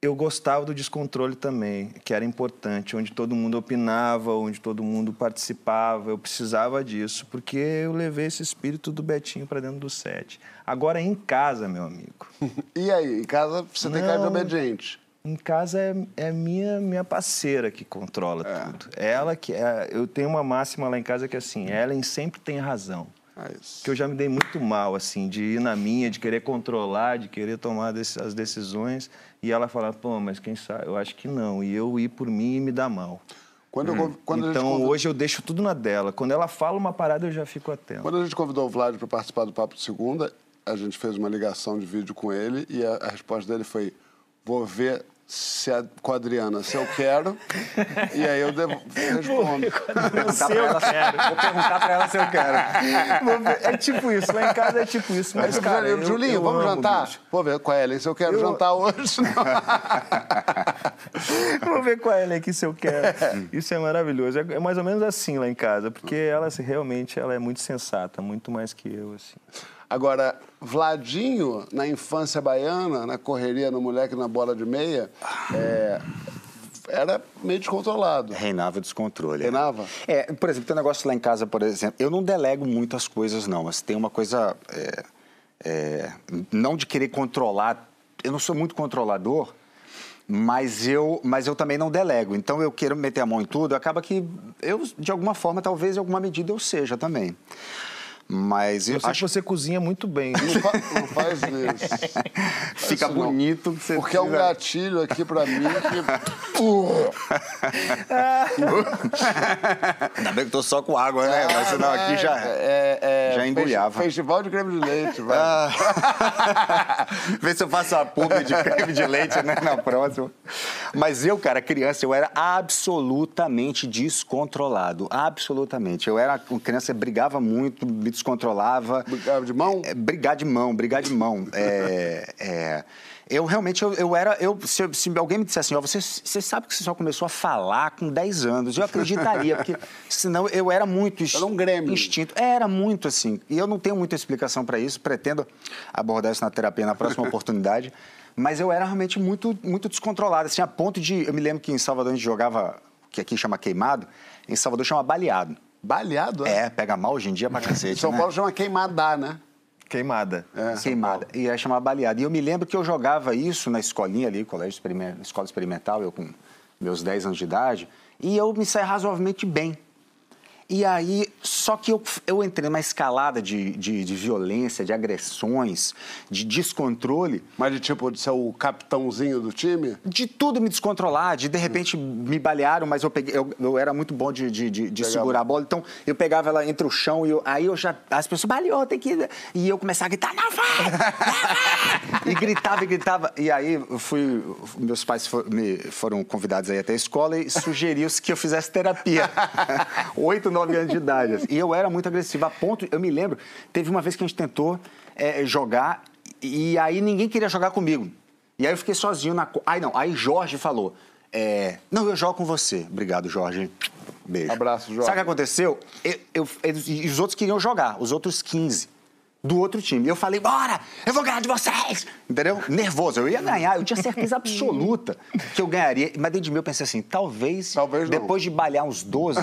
eu gostava do descontrole também, que era importante, onde todo mundo opinava, onde todo mundo participava. Eu precisava disso, porque eu levei esse espírito do Betinho para dentro do set. Agora em casa, meu amigo. E aí, em casa você tem cara de obediente. Em casa é, é minha minha parceira que controla tudo. Ela que é, eu tenho uma máxima lá em casa que é assim, Ellen sempre tem razão. É isso. Que eu já me dei muito mal assim, de ir na minha, de querer controlar, de querer tomar as decisões e ela falar, pô, mas quem sabe? Eu acho que não. E eu ir por mim e me dar mal. Quando, eu conv- quando, então convidou, hoje eu deixo tudo na dela. Quando ela fala uma parada eu já fico atento. quando a gente convidou o Vlad para participar do Papo de Segunda, a gente fez uma ligação de vídeo com ele e a, a resposta dele foi: vou ver se a, com a Adriana se eu quero. e aí eu devo, respondo. Vou perguntar pra ela se eu quero. É tipo isso, lá em casa é tipo isso. Mas, cara, eu- Julinho, eu vamos amo, jantar? bicho. Vou ver com a Ellen se eu quero Eu- jantar hoje. Vou ver com ela aqui se eu quero. Isso é maravilhoso. É é mais ou menos assim lá em casa, porque ela assim, realmente ela é muito sensata, muito mais que eu. Assim. Agora, Vladinho, na infância baiana, na correria no moleque na bola de meia, é, era meio descontrolado. Reinava descontrole. Reinava? É, por exemplo, tem um negócio lá em casa, por exemplo, eu não delego muitas coisas, não, mas tem uma coisa. é, é, não de querer controlar, eu não sou muito controlador, mas eu, mas eu também não delego. Então eu quero meter a mão em tudo, acaba que eu, de alguma forma, talvez em alguma medida eu seja também. Mas eu, Eu sei acho que você cozinha muito bem. Não, fa- não faz isso. fica isso bonito. Você Porque é um gatilho aqui pra mim que. Ainda bem que tô só com água, né? Mas senão aqui já. É, é, já embrulhava. festi- Festival de creme de leite, vai. Ah. Vê se eu faço a publi de creme de leite, né, na próxima. Mas eu, cara, criança, eu era absolutamente descontrolado. Absolutamente. Eu era uma criança, brigava muito, me descontrolava. Brigava de mão? É, brigar de mão, brigar de mão. É, é, eu realmente, eu, eu era. Eu, se, se alguém me dissesse assim, ó, você, você sabe que você só começou a falar com 10 anos, eu acreditaria, porque senão eu era muito Era um grêmio. instinto. Era muito assim. E eu não tenho muita explicação para isso, pretendo abordar isso na terapia na próxima oportunidade. Mas eu era realmente muito, muito descontrolado, assim, a ponto de. Eu me lembro que em Salvador a gente jogava, que aqui chama queimado, em Salvador chama baleado. Baleado, É, pega mal hoje em dia pra cacete. São né? Paulo chama queimada, né? Queimada. Queimada. E aí chamava baleado. E eu me lembro que eu jogava isso na escolinha ali, colégio experiment... escola experimental, eu com meus 10 anos de idade, e eu me saí razoavelmente bem. E aí, só que eu, eu entrei numa escalada de, de, de violência, de agressões, de descontrole, Mas de tipo, de ser o capitãozinho do time? de tudo me descontrolar, de de repente me balearam, mas eu, peguei, eu, eu era muito bom de, de, de, de segurar a bola, então eu pegava ela entre o chão e eu- aí eu já. As pessoas baleou, tem que. ir. E eu começava a gritar, não vai! Não vai! e gritava e gritava. E aí eu fui. Meus pais for- me, foram convidados aí até a escola e sugeriu-se que eu fizesse terapia. Oito, nove anos de idade. assim. E eu era muito agressivo. A ponto, eu me lembro, teve uma vez que a gente tentou eh, jogar e aí ninguém queria jogar comigo. E aí eu fiquei sozinho na. Aí não, aí Jorge falou: é, Não, eu jogo com você. Obrigado, Jorge. Beijo. Abraço, Jorge. Sabe o que aconteceu? Eu, eu- eles- e os outros queriam jogar, os outros 15 do outro time. E eu falei: Bora, eu vou ganhar de vocês. Entendeu? Nervoso. Eu ia ganhar, eu tinha certeza absoluta que eu ganharia. Mas dentro de mim eu pensei assim: talvez, Talvez depois de balhar uns 12,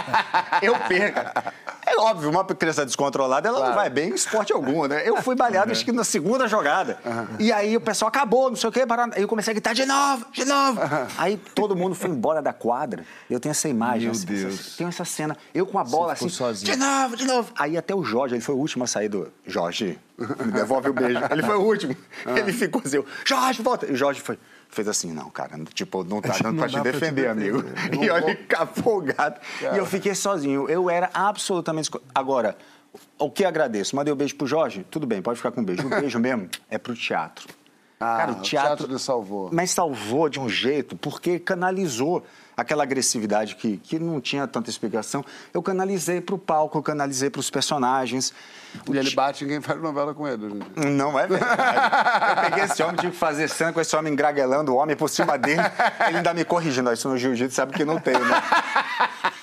eu perca. É óbvio, uma criança descontrolada, ela não vai bem em esporte algum, né? Eu fui baleado, acho que na segunda jogada. E aí o pessoal acabou, não sei o quê, parou. aí eu comecei a gritar de novo, de novo. Aí todo mundo foi embora da quadra. Eu tenho essa imagem, Meu assim, Deus. essa- tenho essa cena. Eu com a bola assim, sozinho. de novo, de novo. Aí até o Jorge, ele foi o último a sair do... Jorge, me devolve o beijo. Ele foi o último. Ele ficou assim, Jorge, volta. E o Jorge foi... Fez assim, não, cara, tipo, não tá dando pra te defender, amigo. E olha, ele folgado. E eu fiquei sozinho. Eu era absolutamente. Agora, o que agradeço? Mandei um beijo pro Jorge? Tudo bem, pode ficar com um beijo. O beijo mesmo é pro teatro. Ah, Cara, o teatro lhe salvou. Mas salvou de um jeito, porque canalizou aquela agressividade que, que não tinha tanta explicação. Eu canalizei pro palco, eu canalizei pros personagens. O E ele te- bate em quem faz novela com ele. dia. não é verdade. Eu peguei esse homem, tive que fazer cena com esse homem engraguelando o homem por cima dele. Ele ainda me corrigindo. "Ó, Isso no jiu-jitsu sabe que não tem, né?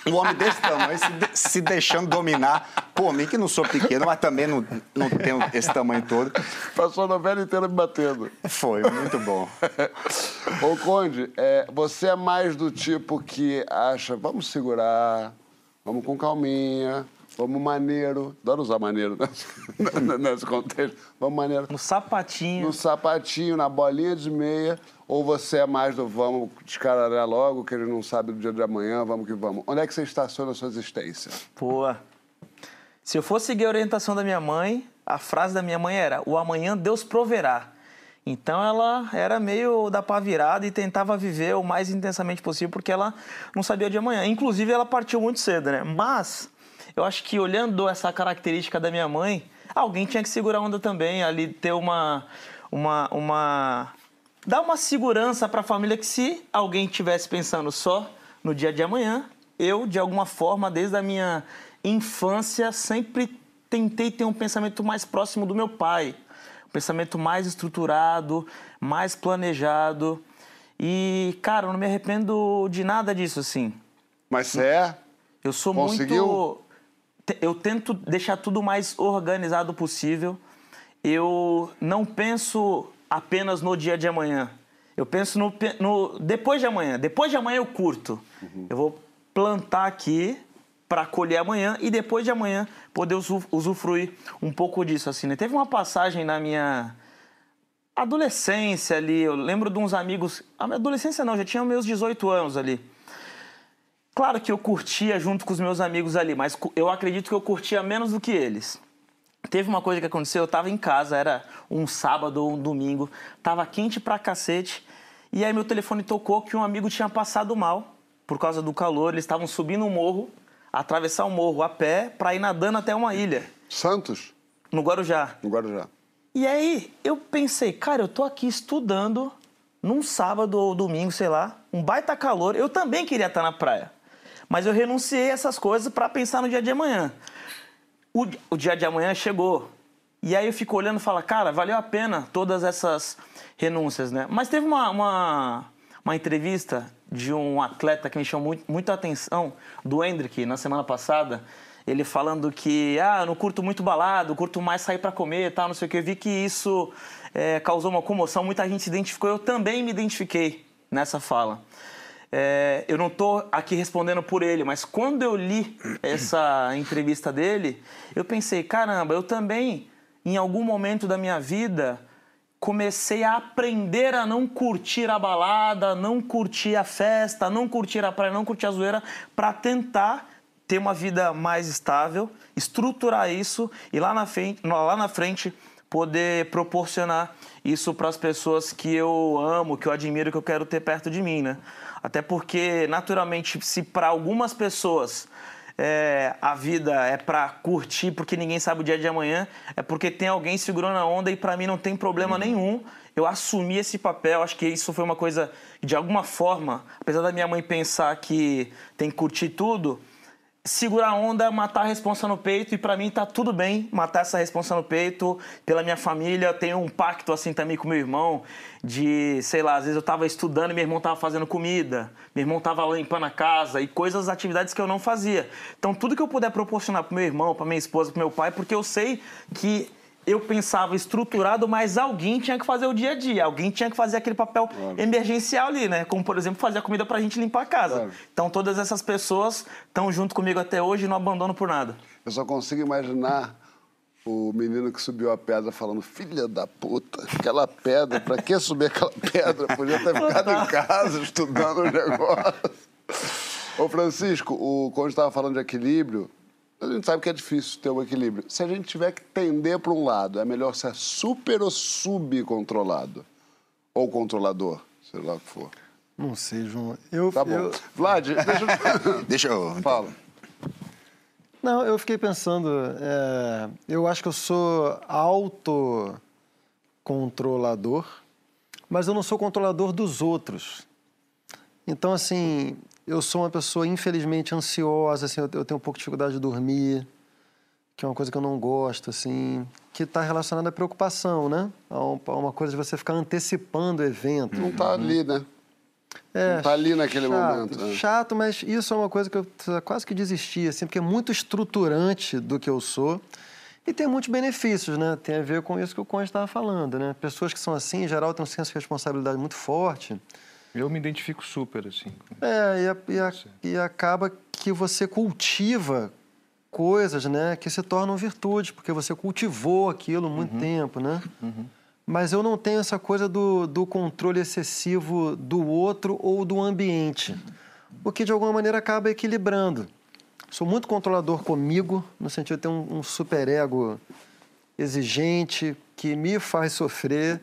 Um homem desse tamanho, se, de- se deixando dominar. Pô, mim que não sou pequeno, mas também não, não tenho esse tamanho todo. Passou a novela inteira me batendo. Foi, muito bom. Ô, Conde, é, você é mais do tipo que acha, vamos segurar, vamos com calminha, vamos maneiro. Adoro usar maneiro nesse, nesse contexto. Vamos maneiro. No sapatinho. No sapatinho, na bolinha de meia, ou você é mais do vamos descaralhar logo, que ele não sabe do dia de amanhã, vamos que vamos. Onde é que você estaciona a sua existência? Pô. Se eu fosse seguir a orientação da minha mãe, a frase da minha mãe era: o amanhã Deus proverá. Então ela era meio da pá virada e tentava viver o mais intensamente possível porque ela não sabia de amanhã. Inclusive ela partiu muito cedo, né? Mas eu acho que olhando essa característica da minha mãe, alguém tinha que segurar a onda também, ali ter uma uma uma dar uma segurança para a família que se alguém tivesse pensando só no dia de amanhã, eu de alguma forma desde a minha infância sempre tentei ter um pensamento mais próximo do meu pai, pensamento mais estruturado, mais planejado. E, cara, eu não me arrependo de nada disso, assim. Mas você é? Eu sou Conseguiu? muito. Eu tento deixar tudo mais organizado possível. Eu não penso apenas no dia de amanhã. Eu penso no, no depois de amanhã. Depois de amanhã eu curto. Eu vou plantar aqui para colher amanhã e depois de amanhã poder usu- usufruir um pouco disso assim. Né? Teve uma passagem na minha adolescência ali, eu lembro de uns amigos, adolescência não, já tinha meus 18 anos ali. Claro que eu curtia junto com os meus amigos ali, mas eu acredito que eu curtia menos do que eles. Teve uma coisa que aconteceu, eu tava em casa, era um sábado ou um domingo, tava quente pra cacete, e aí meu telefone tocou que um amigo tinha passado mal por causa do calor, eles estavam subindo um morro, atravessar o morro a pé pra ir nadando até uma ilha, Santos? no Guarujá. No Guarujá. E aí eu pensei, cara, eu tô aqui estudando num sábado ou domingo, sei lá, um baita calor, eu também queria estar na praia. Mas eu renunciei a essas coisas para pensar no dia de amanhã. O, o dia de amanhã chegou. E aí eu fico olhando e falo, cara, valeu a pena todas essas renúncias, né? Mas teve uma, uma, uma entrevista de um atleta que me chamou muito, muito a atenção, do Hendrick, na semana passada. Ele falando que, ah, eu não curto muito balado, curto mais sair para comer e tal, não sei o que. Eu vi que isso eh, causou uma comoção, muita gente se identificou. Eu também me identifiquei nessa fala. É, eu não estou aqui respondendo por ele, mas quando eu li essa entrevista dele, eu pensei, caramba, eu também, em algum momento da minha vida, comecei a aprender a não curtir a balada, não curtir a festa, não curtir a praia, não curtir a zoeira, para tentar ter uma vida mais estável, estruturar isso e lá na frente, lá na frente poder proporcionar isso para as pessoas que eu amo, que eu admiro, que eu quero ter perto de mim, né? Até porque, naturalmente, se para algumas pessoas é, a vida é para curtir porque ninguém sabe o dia de amanhã, é porque tem alguém segurando a onda e para mim não tem problema nenhum. Eu assumi esse papel, acho que isso foi uma coisa de alguma forma, apesar da minha mãe pensar que tem que curtir tudo, segurar a onda, matar a responsa no peito e pra mim tá tudo bem matar essa responsa no peito pela minha família. Eu tenho um pacto assim também com meu irmão de, sei lá, às vezes eu tava estudando e meu irmão tava fazendo comida, meu irmão tava limpando a casa e coisas, atividades que eu não fazia. Então tudo que eu puder proporcionar pro meu irmão, pra minha esposa, pro meu pai, porque eu sei que eu pensava estruturado, mas alguém tinha que fazer o dia a dia, alguém tinha que fazer aquele papel emergencial ali, né? Como, por exemplo, fazer a comida pra gente limpar a casa. Claro. Então todas essas pessoas estão junto comigo até hoje e não abandono por nada. Eu só consigo imaginar o menino que subiu a pedra falando, filha da puta, aquela pedra, pra que subir aquela pedra? Podia ter ficado em casa estudando o negócio. Ô Francisco, o Conde estava falando de equilíbrio. A gente sabe que é difícil ter um equilíbrio. Se a gente tiver que tender para um lado, é melhor ser super ou subcontrolado? Ou controlador, sei lá o que for. Não sei, João. Eu, Tá bom. eu- Vlad, deixa eu... Deixa eu. Fala. não, eu fiquei pensando. é, eu acho que eu sou autocontrolador, mas eu não sou controlador dos outros. Então, assim, eu sou uma pessoa infelizmente ansiosa, assim, eu tenho um pouco de dificuldade de dormir, que é uma coisa que eu não gosto, assim, que está relacionada à preocupação, né? A um- uma coisa de você ficar antecipando o evento. Não tá ali, né? É, Não tá ali naquele chato, momento, né? Chato, mas isso é uma coisa que eu quase que desisti, assim, porque é muito estruturante do que eu sou. E tem muitos benefícios, né? Tem a ver com isso que o Conde estava falando, né? Pessoas que são assim, em geral, têm um senso de responsabilidade muito forte. Eu me identifico super, assim. É, e, a- e a- e acaba que você cultiva coisas, né, que se tornam virtudes, porque você cultivou aquilo muito tempo, né? Mas eu não tenho essa coisa do, do controle excessivo do outro ou do ambiente, o que de alguma maneira acaba equilibrando. Sou muito controlador comigo, no sentido de ter um, um superego exigente, que me faz sofrer,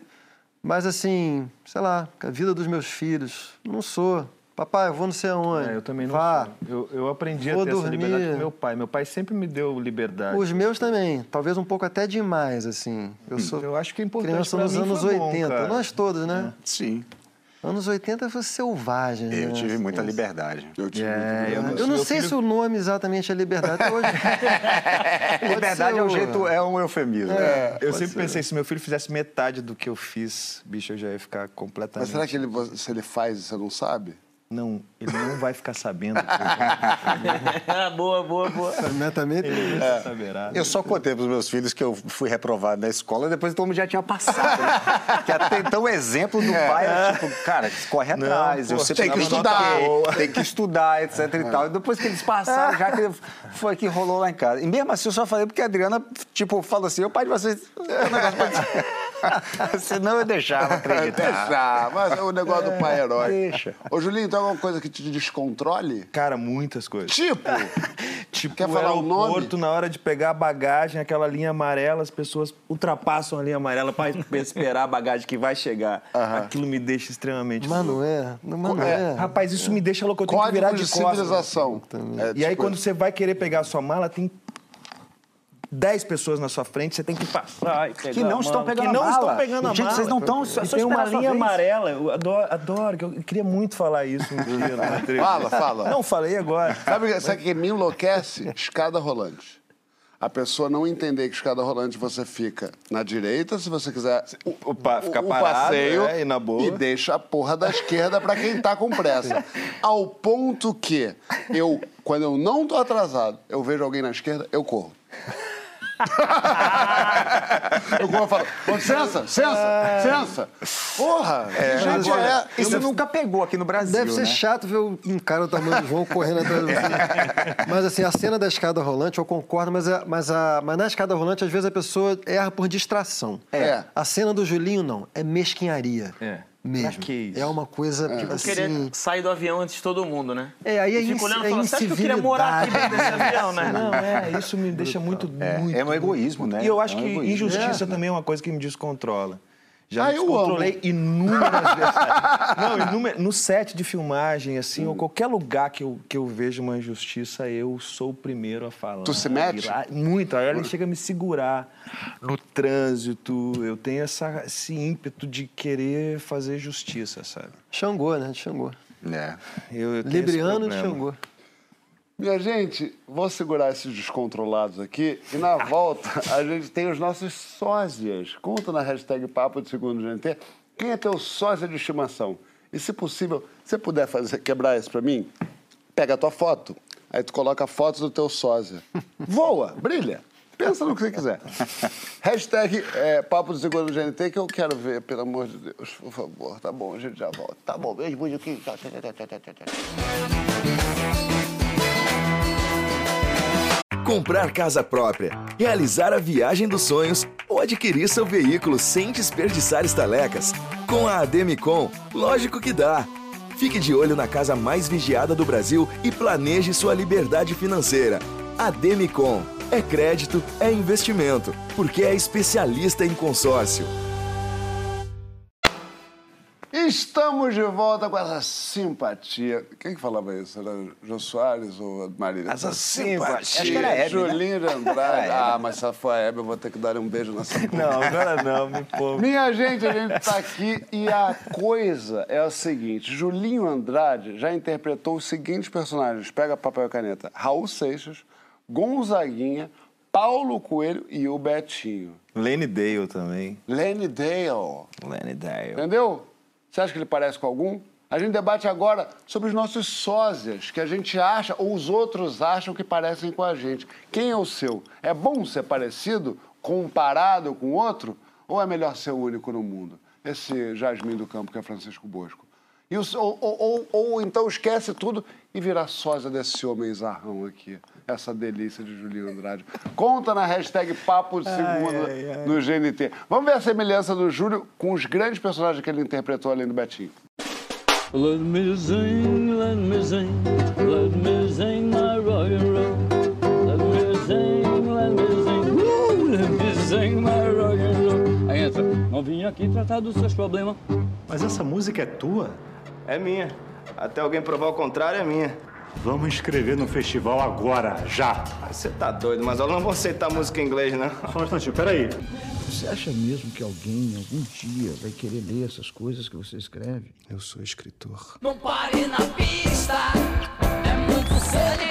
mas assim, sei lá, a vida dos meus filhos, não sou. Papai, eu vou não sei aonde. É, eu também não Vá. sou. Eu, eu aprendi Vou a ter essa dormir. liberdade com meu pai. Meu pai sempre me deu liberdade. Os meus também, talvez um pouco até demais, assim. Eu sou Eu acho que é importante criança nos anos bom, 80, cara. nós todos, né? Sim, Anos 80 foi selvagem, né? eu tive muita Assim, liberdade. Eu tive É, muito eu medo. Eu não sei filho- se o nome exatamente é liberdade hoje. Liberdade ser é um o- jeito, é um eufemismo. É, Eu pode sempre ser. pensei, se meu filho fizesse metade do que eu fiz, bicho, eu já ia ficar completamente... Mas será que ele, se ele faz você não sabe? Não, ele não vai ficar sabendo. que boa, boa, boa. Exatamente. Ele nunca saberá. Eu só contei para os meus filhos que eu fui reprovado na escola e depois todo mundo já tinha passado. Né? que até então o exemplo do pai era tipo, cara, corre atrás, pô, eu sempre tem que nota estudar. tem que estudar, etc e tal. E depois que eles passaram, já que foi que rolou lá em casa. E mesmo assim eu só falei porque a Adriana, tipo, falou assim, o pai de vocês. é um negócio pra dizer." Senão eu deixava acreditar. Deixa, mas é o negócio do pai herói. Deixa. Ô, Julinho, tem alguma coisa que te descontrole? Cara, muitas coisas. Tipo, Tipo, Quer falar o nome? aeroporto, na hora de pegar a bagagem, aquela linha amarela, as pessoas ultrapassam a linha amarela para esperar a bagagem que vai chegar. Aquilo me deixa extremamente... Mas não é. Mas não é. Rapaz, isso me deixa louco, eu tenho que virar código de de costas. civilização. É, E aí, tipo, quando você vai querer pegar a sua mala, tem 10 pessoas na sua frente, você tem que passar e pegar Que não a estão pegando que a não mala. estão pegando a Gente, mala. vocês não estão- só- só tem uma linha amarela, eu adoro, adoro, que eu queria muito falar isso um dia entrevista. Fala, fala. Não, falei agora. Sabe, sabe o que me enlouquece? Escada rolante. A pessoa não entender que escada rolante você fica na direita, se você quiser O- o pa- ficar o parado, passeio é, e na boa. e deixa a porra da esquerda pra quem tá com pressa. Ao ponto que eu, quando eu não tô atrasado, eu vejo alguém na esquerda, eu corro. eu corro e falo, "Ô, licença, licença, licença. Porra, que gente é? Isso nunca pegou aqui no Brasil, Deve ser né? chato ver o um cara do tamanho do João correndo atrás de você. Mas assim, a cena da escada rolante, eu concordo, mas, a- mas, a, mas na escada rolante, às vezes a pessoa erra por distração. É. A cena do Julinho, não. É mesquinharia. É. Mesmo. Que isso? É uma coisa Tipo, assim... querer sair do avião antes de todo mundo, né? É, aí é, olhando é falando, você acha que eu queria morar aqui dentro desse avião, né? Não, é, isso me deixa muito, muito... É um egoísmo, né? E eu acho É um que egoísmo. injustiça também é uma coisa que me descontrola. Já Ah, eu descontrolei inúmeras vezes. Não, inúmer- no set de filmagem, assim, ou qualquer lugar que eu, que eu vejo uma injustiça, eu sou o primeiro a falar. Tu se mete? Lá- Muito. Aí ela chega a me segurar no trânsito. Eu tenho essa, esse ímpeto de querer fazer justiça, sabe? Xangô, né? Xangô. É. Eu, eu Libriano de. Xangô. Minha gente, vou segurar esses descontrolados aqui e na volta a gente tem os nossos sósias. Conta na hashtag Papo de Segundo GNT quem é teu sósia de estimação. E se possível, se você puder fazer, quebrar isso pra mim, pega a tua foto, aí tu coloca a foto do teu sósia. Voa, brilha. Pensa no que você quiser. Hashtag é, Papo de Segundo GNT que eu quero ver, pelo amor de Deus, por favor. Tá bom, a gente já volta. Tá bom, beijo, beijo aqui. Comprar casa própria, realizar a viagem dos sonhos ou adquirir seu veículo sem desperdiçar estalecas. Com a Ademicon, lógico que dá. Fique de olho na casa mais vigiada do Brasil e planeje sua liberdade financeira. Ademicon é crédito, é investimento, porque é especialista em consórcio. Estamos de volta com essa simpatia. Quem que falava isso? Era Jô Soares ou Marília? Essa simpatia. Acho que era a Hebe, né? Julinho de Andrade. Ah, mas se for a Hebe, eu vou ter que dar um beijo nessa boca. Não, agora não, me poupa. Minha gente, a gente tá aqui e a coisa é o seguinte: Julinho Andrade já interpretou os seguintes personagens. Pega papel e caneta: Raul Seixas, Gonzaguinha, Paulo Coelho e o Betinho. Lenny Dale também. Lenny Dale. Lenny Dale. Entendeu? Você acha que ele parece com algum? A gente debate agora sobre os nossos sósias, que a gente acha ou os outros acham que parecem com a gente. Quem é o seu? É bom ser parecido, comparado com outro? Ou é melhor ser único no mundo? Esse Jasmim do Campo, que é Francisco Bosco. E o, ou, ou, ou, ou, então esquece tudo e vira sósia desse homem zarrão aqui. Essa delícia de Julinho Andrade. Conta na hashtag Papo de Segunda ai, ai, ai. no GNT. Vamos ver a semelhança do Júlio com os grandes personagens que ele interpretou além do Betinho. Let me sing, let me sing, let me sing my and roll. Let me sing, let me sing, uh, let me sing my and roll. Aí entra, não vim aqui tratar dos seus problemas. Mas essa música é tua? É minha. Até alguém provar o contrário, é minha. Vamos inscrever no festival agora, já. Você tá doido, mas elas não vão aceitar música em inglês, né? Só um instantinho, peraí. Você acha mesmo que alguém, algum dia, vai querer ler essas coisas que você escreve? Eu sou escritor. Não pare na pista, é muito cedo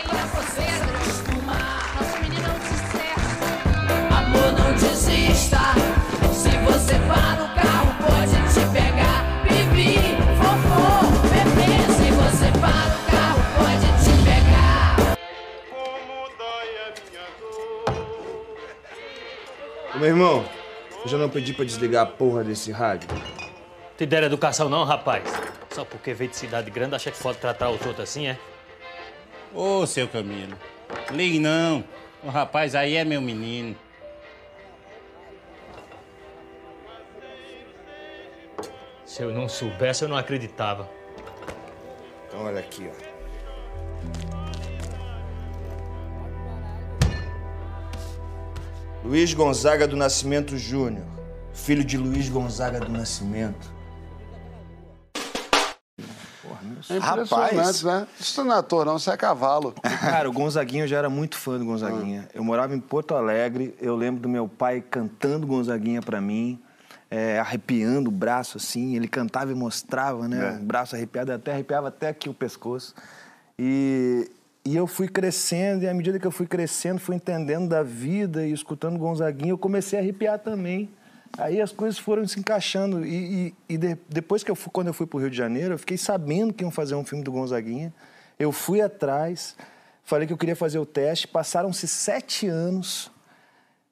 Meu irmão. Eu já não pedi pra desligar a porra desse rádio. Te deram educação não, rapaz? Só porque veio de cidade grande acha que pode tratar os outros assim, é? Ô, seu Camilo, ligue não. O rapaz aí é meu menino. Se eu não soubesse, eu não acreditava. Então olha aqui, ó. Luiz Gonzaga do Nascimento Júnior, filho de Luiz Gonzaga do Nascimento. É Rapaz, né? Isso não é ator, não, isso é cavalo. Cara, o Gonzaguinha, eu já era muito fã do Gonzaguinha. Ah. Eu morava em Porto Alegre, eu lembro do meu pai cantando Gonzaguinha para mim, é, arrepiando o braço assim, ele cantava e mostrava, né? É. O braço arrepiado, até arrepiava até aqui o pescoço. E, e eu fui crescendo, e à medida que eu fui crescendo, fui entendendo da vida e escutando Gonzaguinha, eu comecei a arrepiar também. Aí as coisas foram se encaixando. E, e, e de, depois que eu fui, quando eu fui para o Rio de Janeiro, eu fiquei sabendo que iam fazer um filme do Gonzaguinha. Eu fui atrás, falei que eu queria fazer o teste. Passaram-se sete anos.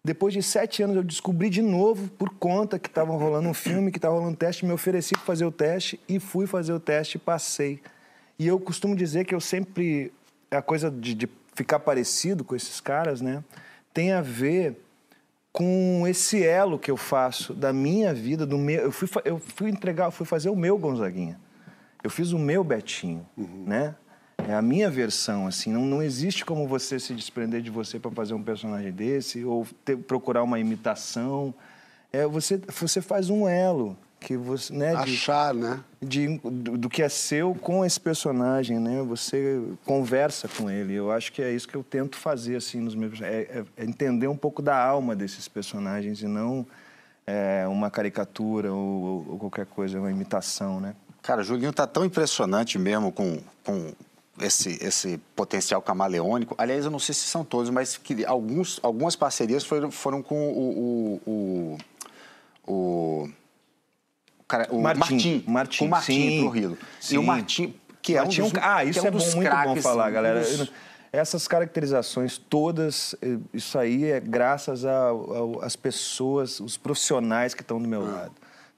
Depois de sete anos, eu descobri de novo, por conta que estava rolando um filme, que estava rolando um teste, me ofereci para fazer o teste e fui fazer o teste e passei. E eu costumo dizer que eu sempre a coisa de, de ficar parecido com esses caras, né? Tem a ver com esse elo que eu faço da minha vida, do meu. Eu fui, eu fui entregar, fui fazer o meu Gonzaguinha. Eu fiz o meu Betinho, uhum. né? É a minha versão, assim. Não, não existe como você se desprender de você para fazer um personagem desse ou ter, procurar uma imitação. É, você, você faz um elo que você né de, achar né? de, do, do, que é seu com esse personagem né? Você conversa com ele. Eu acho que é isso que eu tento fazer assim nos meus é, é, é entender um pouco da alma desses personagens e não é, uma caricatura ou, ou, qualquer coisa uma imitação né? Cara Julinho tá tão impressionante mesmo com, com esse, esse potencial camaleônico. Aliás, eu não sei se são todos, mas que alguns, algumas parcerias foram, foram com o, o, o, o cara, o Martim, Martim, Martim com o Martim sim, Trujillo. Sim. E o Martim, que é Martim, um dos, Ah, isso é, um é bom, muito bom falar, galera. Dos... Essas caracterizações todas, eh, isso aí é graças às pessoas, os profissionais que estão do meu ah. lado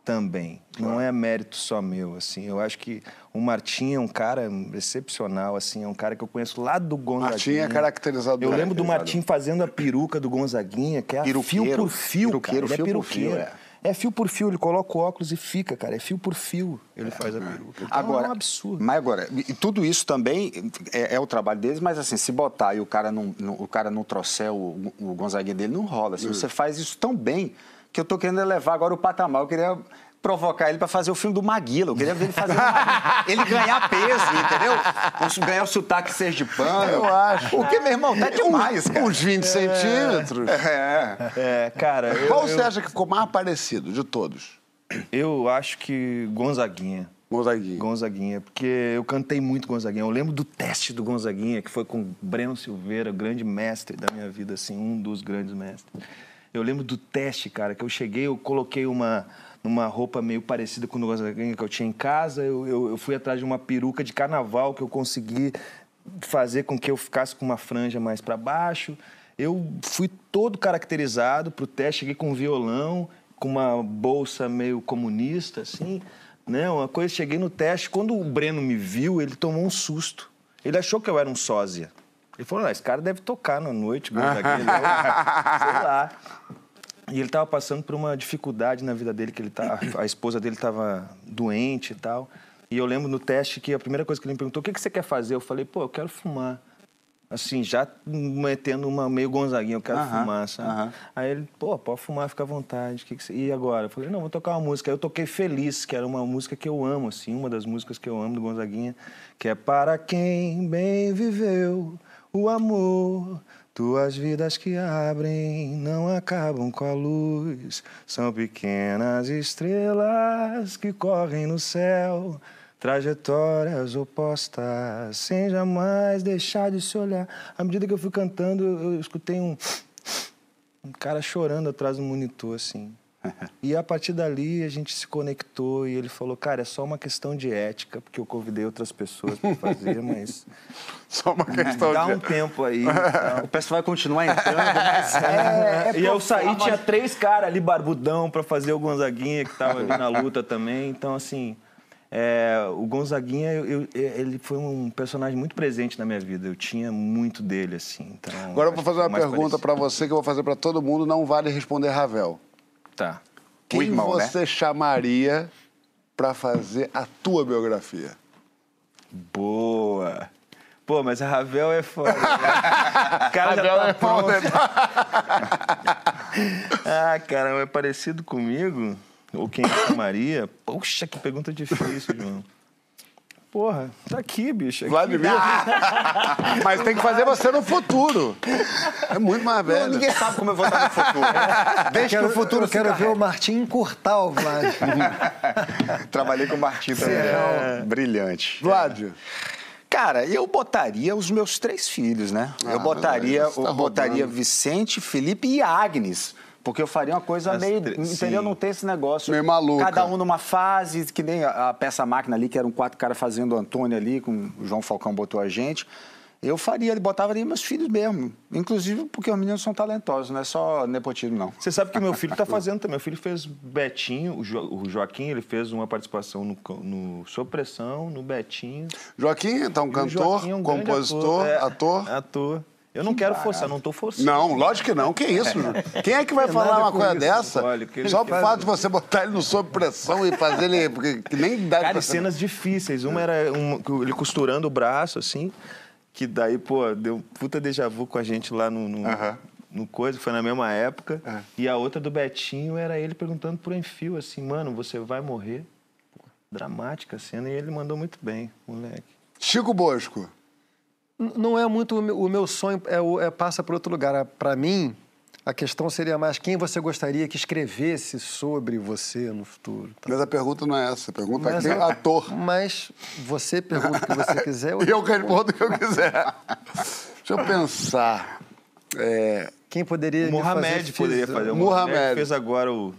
também. Não é mérito só meu, assim. Eu acho que o Martim é um cara excepcional, assim. É um cara que eu conheço lá do Gonzaguinha. Martim é caracterizado. Eu lembro do Martim fazendo a peruca do Gonzaguinha, que é fio por fio, cara. Ele é peruqueiro. É. É fio por fio, ele coloca o óculos e fica, cara. É fio por fio ele faz a peruca. Então, agora, é um absurdo. Mas agora, e tudo isso também é, é, o trabalho deles, mas assim, se botar e o cara não, não o cara não trouxer o, o Gonzaguinha dele, não rola. Assim, Você faz isso tão bem que eu tô querendo elevar agora o patamar. Eu queria provocar ele para fazer o filme do Maguila. Eu queria ver ele fazer ele ganhar peso, entendeu? Ganhar o sotaque sergipano. Eu acho. Porque, meu irmão, tá demais, cara. Uns 20 é. centímetros. É. É, cara. Eu, Qual eu... você acha que ficou mais parecido de todos? Eu acho que Gonzaguinha. Gonzaguinha. Gonzaguinha, porque eu cantei muito Gonzaguinha. Eu lembro do teste do Gonzaguinha, que foi com Breno Silveira, grande mestre da minha vida, assim, um dos grandes mestres. Eu lembro do teste, cara, que eu cheguei, eu coloquei uma, uma roupa meio parecida com o que eu tinha em casa. Eu, eu, eu fui atrás de uma peruca de carnaval que eu consegui fazer com que eu ficasse com uma franja mais para baixo. Eu fui todo caracterizado pro teste, cheguei com um violão, com uma bolsa meio comunista, assim, né? Uma coisa, cheguei no teste, quando o Breno me viu, ele tomou um susto. Ele achou que eu era um sósia. Ele falou, não, esse cara deve tocar na noite, um- sei lá. E ele estava passando por uma dificuldade na vida dele, que ele tá, a esposa dele estava doente e tal. E eu lembro no teste que a primeira coisa que ele me perguntou, o que, que você quer fazer? Eu falei, pô, eu quero fumar. Assim, já metendo uma meio gonzaguinha, eu quero Aham, fumar, sabe? aham. Aí ele, pô, pode fumar, fica à vontade. Que que você... E agora? Eu falei, não, vou tocar uma música. Aí eu toquei Feliz, que era uma música que eu amo, assim, uma das músicas que eu amo do Gonzaguinha, que é Para quem bem viveu o amor, tuas vidas que abrem não acabam com a luz. São pequenas estrelas que correm no céu, trajetórias opostas, sem jamais deixar de se olhar. À medida que eu fui cantando, eu, escutei um, um cara chorando atrás do monitor, assim. E a partir dali a gente se conectou e ele falou, cara, é só uma questão de ética, porque eu convidei outras pessoas para fazer, mas. Só uma questão Dá de- um tempo aí. e tal. O pessoal vai continuar entrando, mas... É, e eu saí, tinha três caras ali barbudão pra fazer o Gonzaguinha, que tava ali na luta também. Então, assim, é, o Gonzaguinha, eu- eu- ele foi um personagem muito presente na minha vida. Eu tinha muito dele, assim. Então, Agora eu vou fazer uma pergunta pra você que eu vou fazer pra todo mundo, não vale responder Ravel. Tá. Quem irmão, né? você chamaria pra fazer a tua biografia? Boa. Pô, mas a Ravel é foda. né? Cara já Ravel tá é foda. ah, cara, é parecido comigo? Ou quem chamaria? Poxa, que pergunta difícil, João. Porra, tá aqui, bicho. Aqui. Vladimir. Mas tem que fazer você no futuro. É muito mais velho. Ninguém sabe como eu vou estar no futuro. Deixa quero, que o futuro eu quero ver o Martim encurtar o Vlad. Trabalhei com o Martim também. É. Brilhante. Vlad. Cara, eu botaria os meus três filhos, né? Ah, eu botaria, tá eu botaria. Vicente, Felipe e Agnes. Porque eu faria uma coisa As meio. três, Entendeu? sim. Não tem esse negócio. Meio maluca. Cada um numa fase, que nem a, a peça máquina ali, que eram quatro caras fazendo o Antônio ali, com o João Falcão botou a gente. Eu faria, ele botava ali meus filhos mesmo. Inclusive porque os meninos são talentosos, não é só nepotismo, não. Você sabe que meu filho tá fazendo também. Meu filho fez Betinho, o, Jo- o Joaquim, ele fez uma participação no, no Sob Pressão, no Betinho. Joaquim, então, E o cantor, Joaquim é um compositor, É, ator. ator. Eu não quero forçar, não tô forçando. Não, lógico que não. Que isso? Quem é que vai Tem falar uma coisa isso, dessa? olha, que ele Só por faz- fato de você botar ele no sob pressão e fazer ele. Porque que nem dá Cara, pra cenas difíceis. Uma era um- ele costurando o braço, assim, que daí, pô, deu puta déjà vu com a gente lá no, no, no coisa, que foi na mesma época. É. E a outra do Betinho era ele perguntando pro Enfio, assim, mano, você vai morrer? Pô, dramática a cena, e ele mandou muito bem, moleque. Chico Bosco. Não é muito o meu, sonho, é, é passa para outro lugar. Para mim, a questão seria mais quem você gostaria que escrevesse sobre você no futuro. tá? Mas a pergunta não é essa. A pergunta é Mas quem é- ator. Mas você pergunta o que você quiser. E eu respondo o que eu quiser. Deixa eu pensar. É, Quem poderia O Mohamed fazer poderia fazer. O Mohamed. Mohamed fez agora o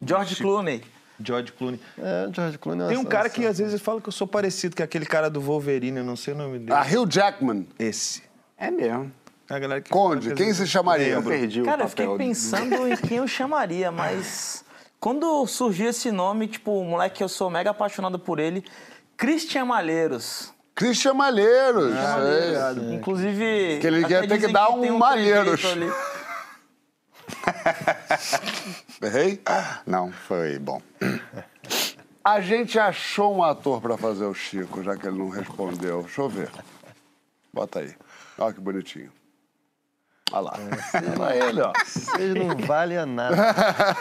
George Clooney. George Clooney. É, George Clooney. Tem um nossa, cara que às vezes fala que eu sou parecido, que é aquele cara do Wolverine, eu não sei o nome dele. a Hugh Jackman. Esse. É mesmo. A galera que Conde, quem você chamaria? Eu perdi Cara, o eu fiquei pensando em quem eu chamaria, mas quando surgiu esse nome, tipo, o moleque que eu sou mega apaixonado por ele, Christian Malheiros. Christian Malheiros. Ah, É. Inclusive. Que ele até ia ter que dar tem um Malheiros. Errei? Não, foi bom. A gente achou um ator pra fazer o Chico, já que ele não respondeu. Deixa eu ver. Bota aí. Olha que bonitinho. Olha lá. Olha ele, ó. Vocês não valem a nada.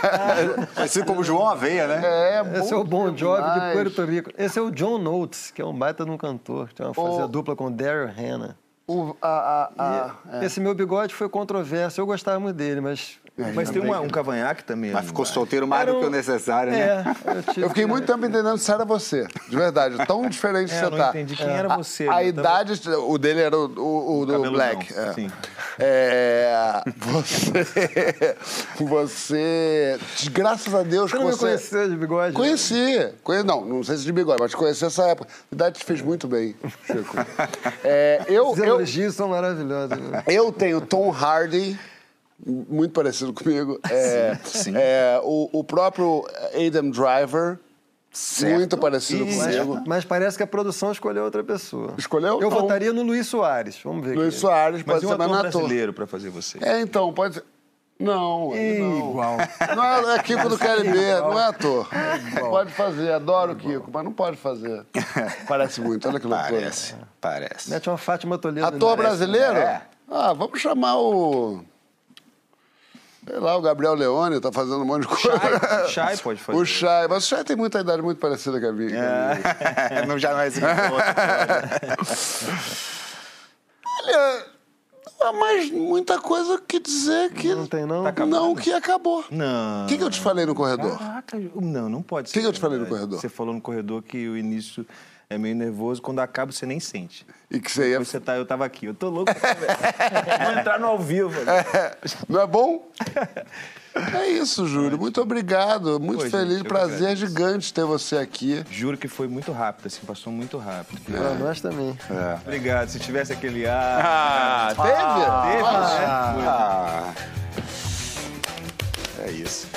Parecido como João Aveia, né? É, Esse é o Bon Jovi de. Puerto Rico. Esse é o John Notes, que é um baita de um cantor. Tem uma fazia O- dupla com o Daryl Hannah. O, a, a, a, E Esse meu bigode foi controverso. Eu gostava muito dele, mas... Mas tem uma- um cavanhaque também. Mas ficou solteiro mais Era do que o um- necessário, né? É, eu tive Eu fiquei que- muito tempo entendendo se era você. De verdade. Tão diferente É, que eu você não tá. entendi quem era A- você, A, né? Eu tava- idade, o dele era o, o, o do Black. é. sim. É, você. Você. Graças a Deus Você não me você. conheceu de bigode? Conheci. Conhe- Não, não sei se de bigode, mas conheci essa época. A idade te fez muito bem, Chico. É, eu, Os eu, elogios são maravilhosos. né? eu tenho Tom Hardy, muito parecido comigo. É, é, o, o próprio Adam Driver, muito parecido Mas, comigo. mas parece que a produção escolheu outra pessoa. Escolheu? Eu Não. votaria no Luiz Soares. Vamos ver. Luiz. Soares Mas pode e um ser, mas não ator é ator. brasileiro pra fazer você? É, então, pode ser. Não, ele não. Igual. Não é, é Kiko do KLB, não é ator. Pode fazer, adoro o Kiko, mas não pode fazer. Parece muito, olha que loucura. Parece, parece. Mete uma Fátima Toledo. Ator ali. brasileiro? É. Ah, vamos chamar o. Sei lá, o Gabriel Leone tá fazendo um monte de coisa. Chay, Chay pode fazer. O Chay, mas o Chay tem muita idade muito parecida com a minha. É. não já não é esse Olha, não há mais muita coisa o que dizer que. Não tem, não? Tá não, que acabou. Não. O que, que eu te falei no corredor? Caraca, não, não pode O ser. que, que eu te falei no verdade. corredor? Você falou no corredor que o início é meio nervoso, quando acaba você nem sente. E que você ia. Você tá, eu tava aqui, eu tô louco. Vou entrar no ao vivo. Não é bom? É isso, Júlio. Muito obrigado. Muito Pô, feliz. gente, Prazer agradeço. gigante ter você aqui. Juro que foi muito rápido, assim, passou muito rápido. Pra nós também. Obrigado. Se tivesse aquele ar. Ah, teve? teve, Ah. né? Ah, é isso.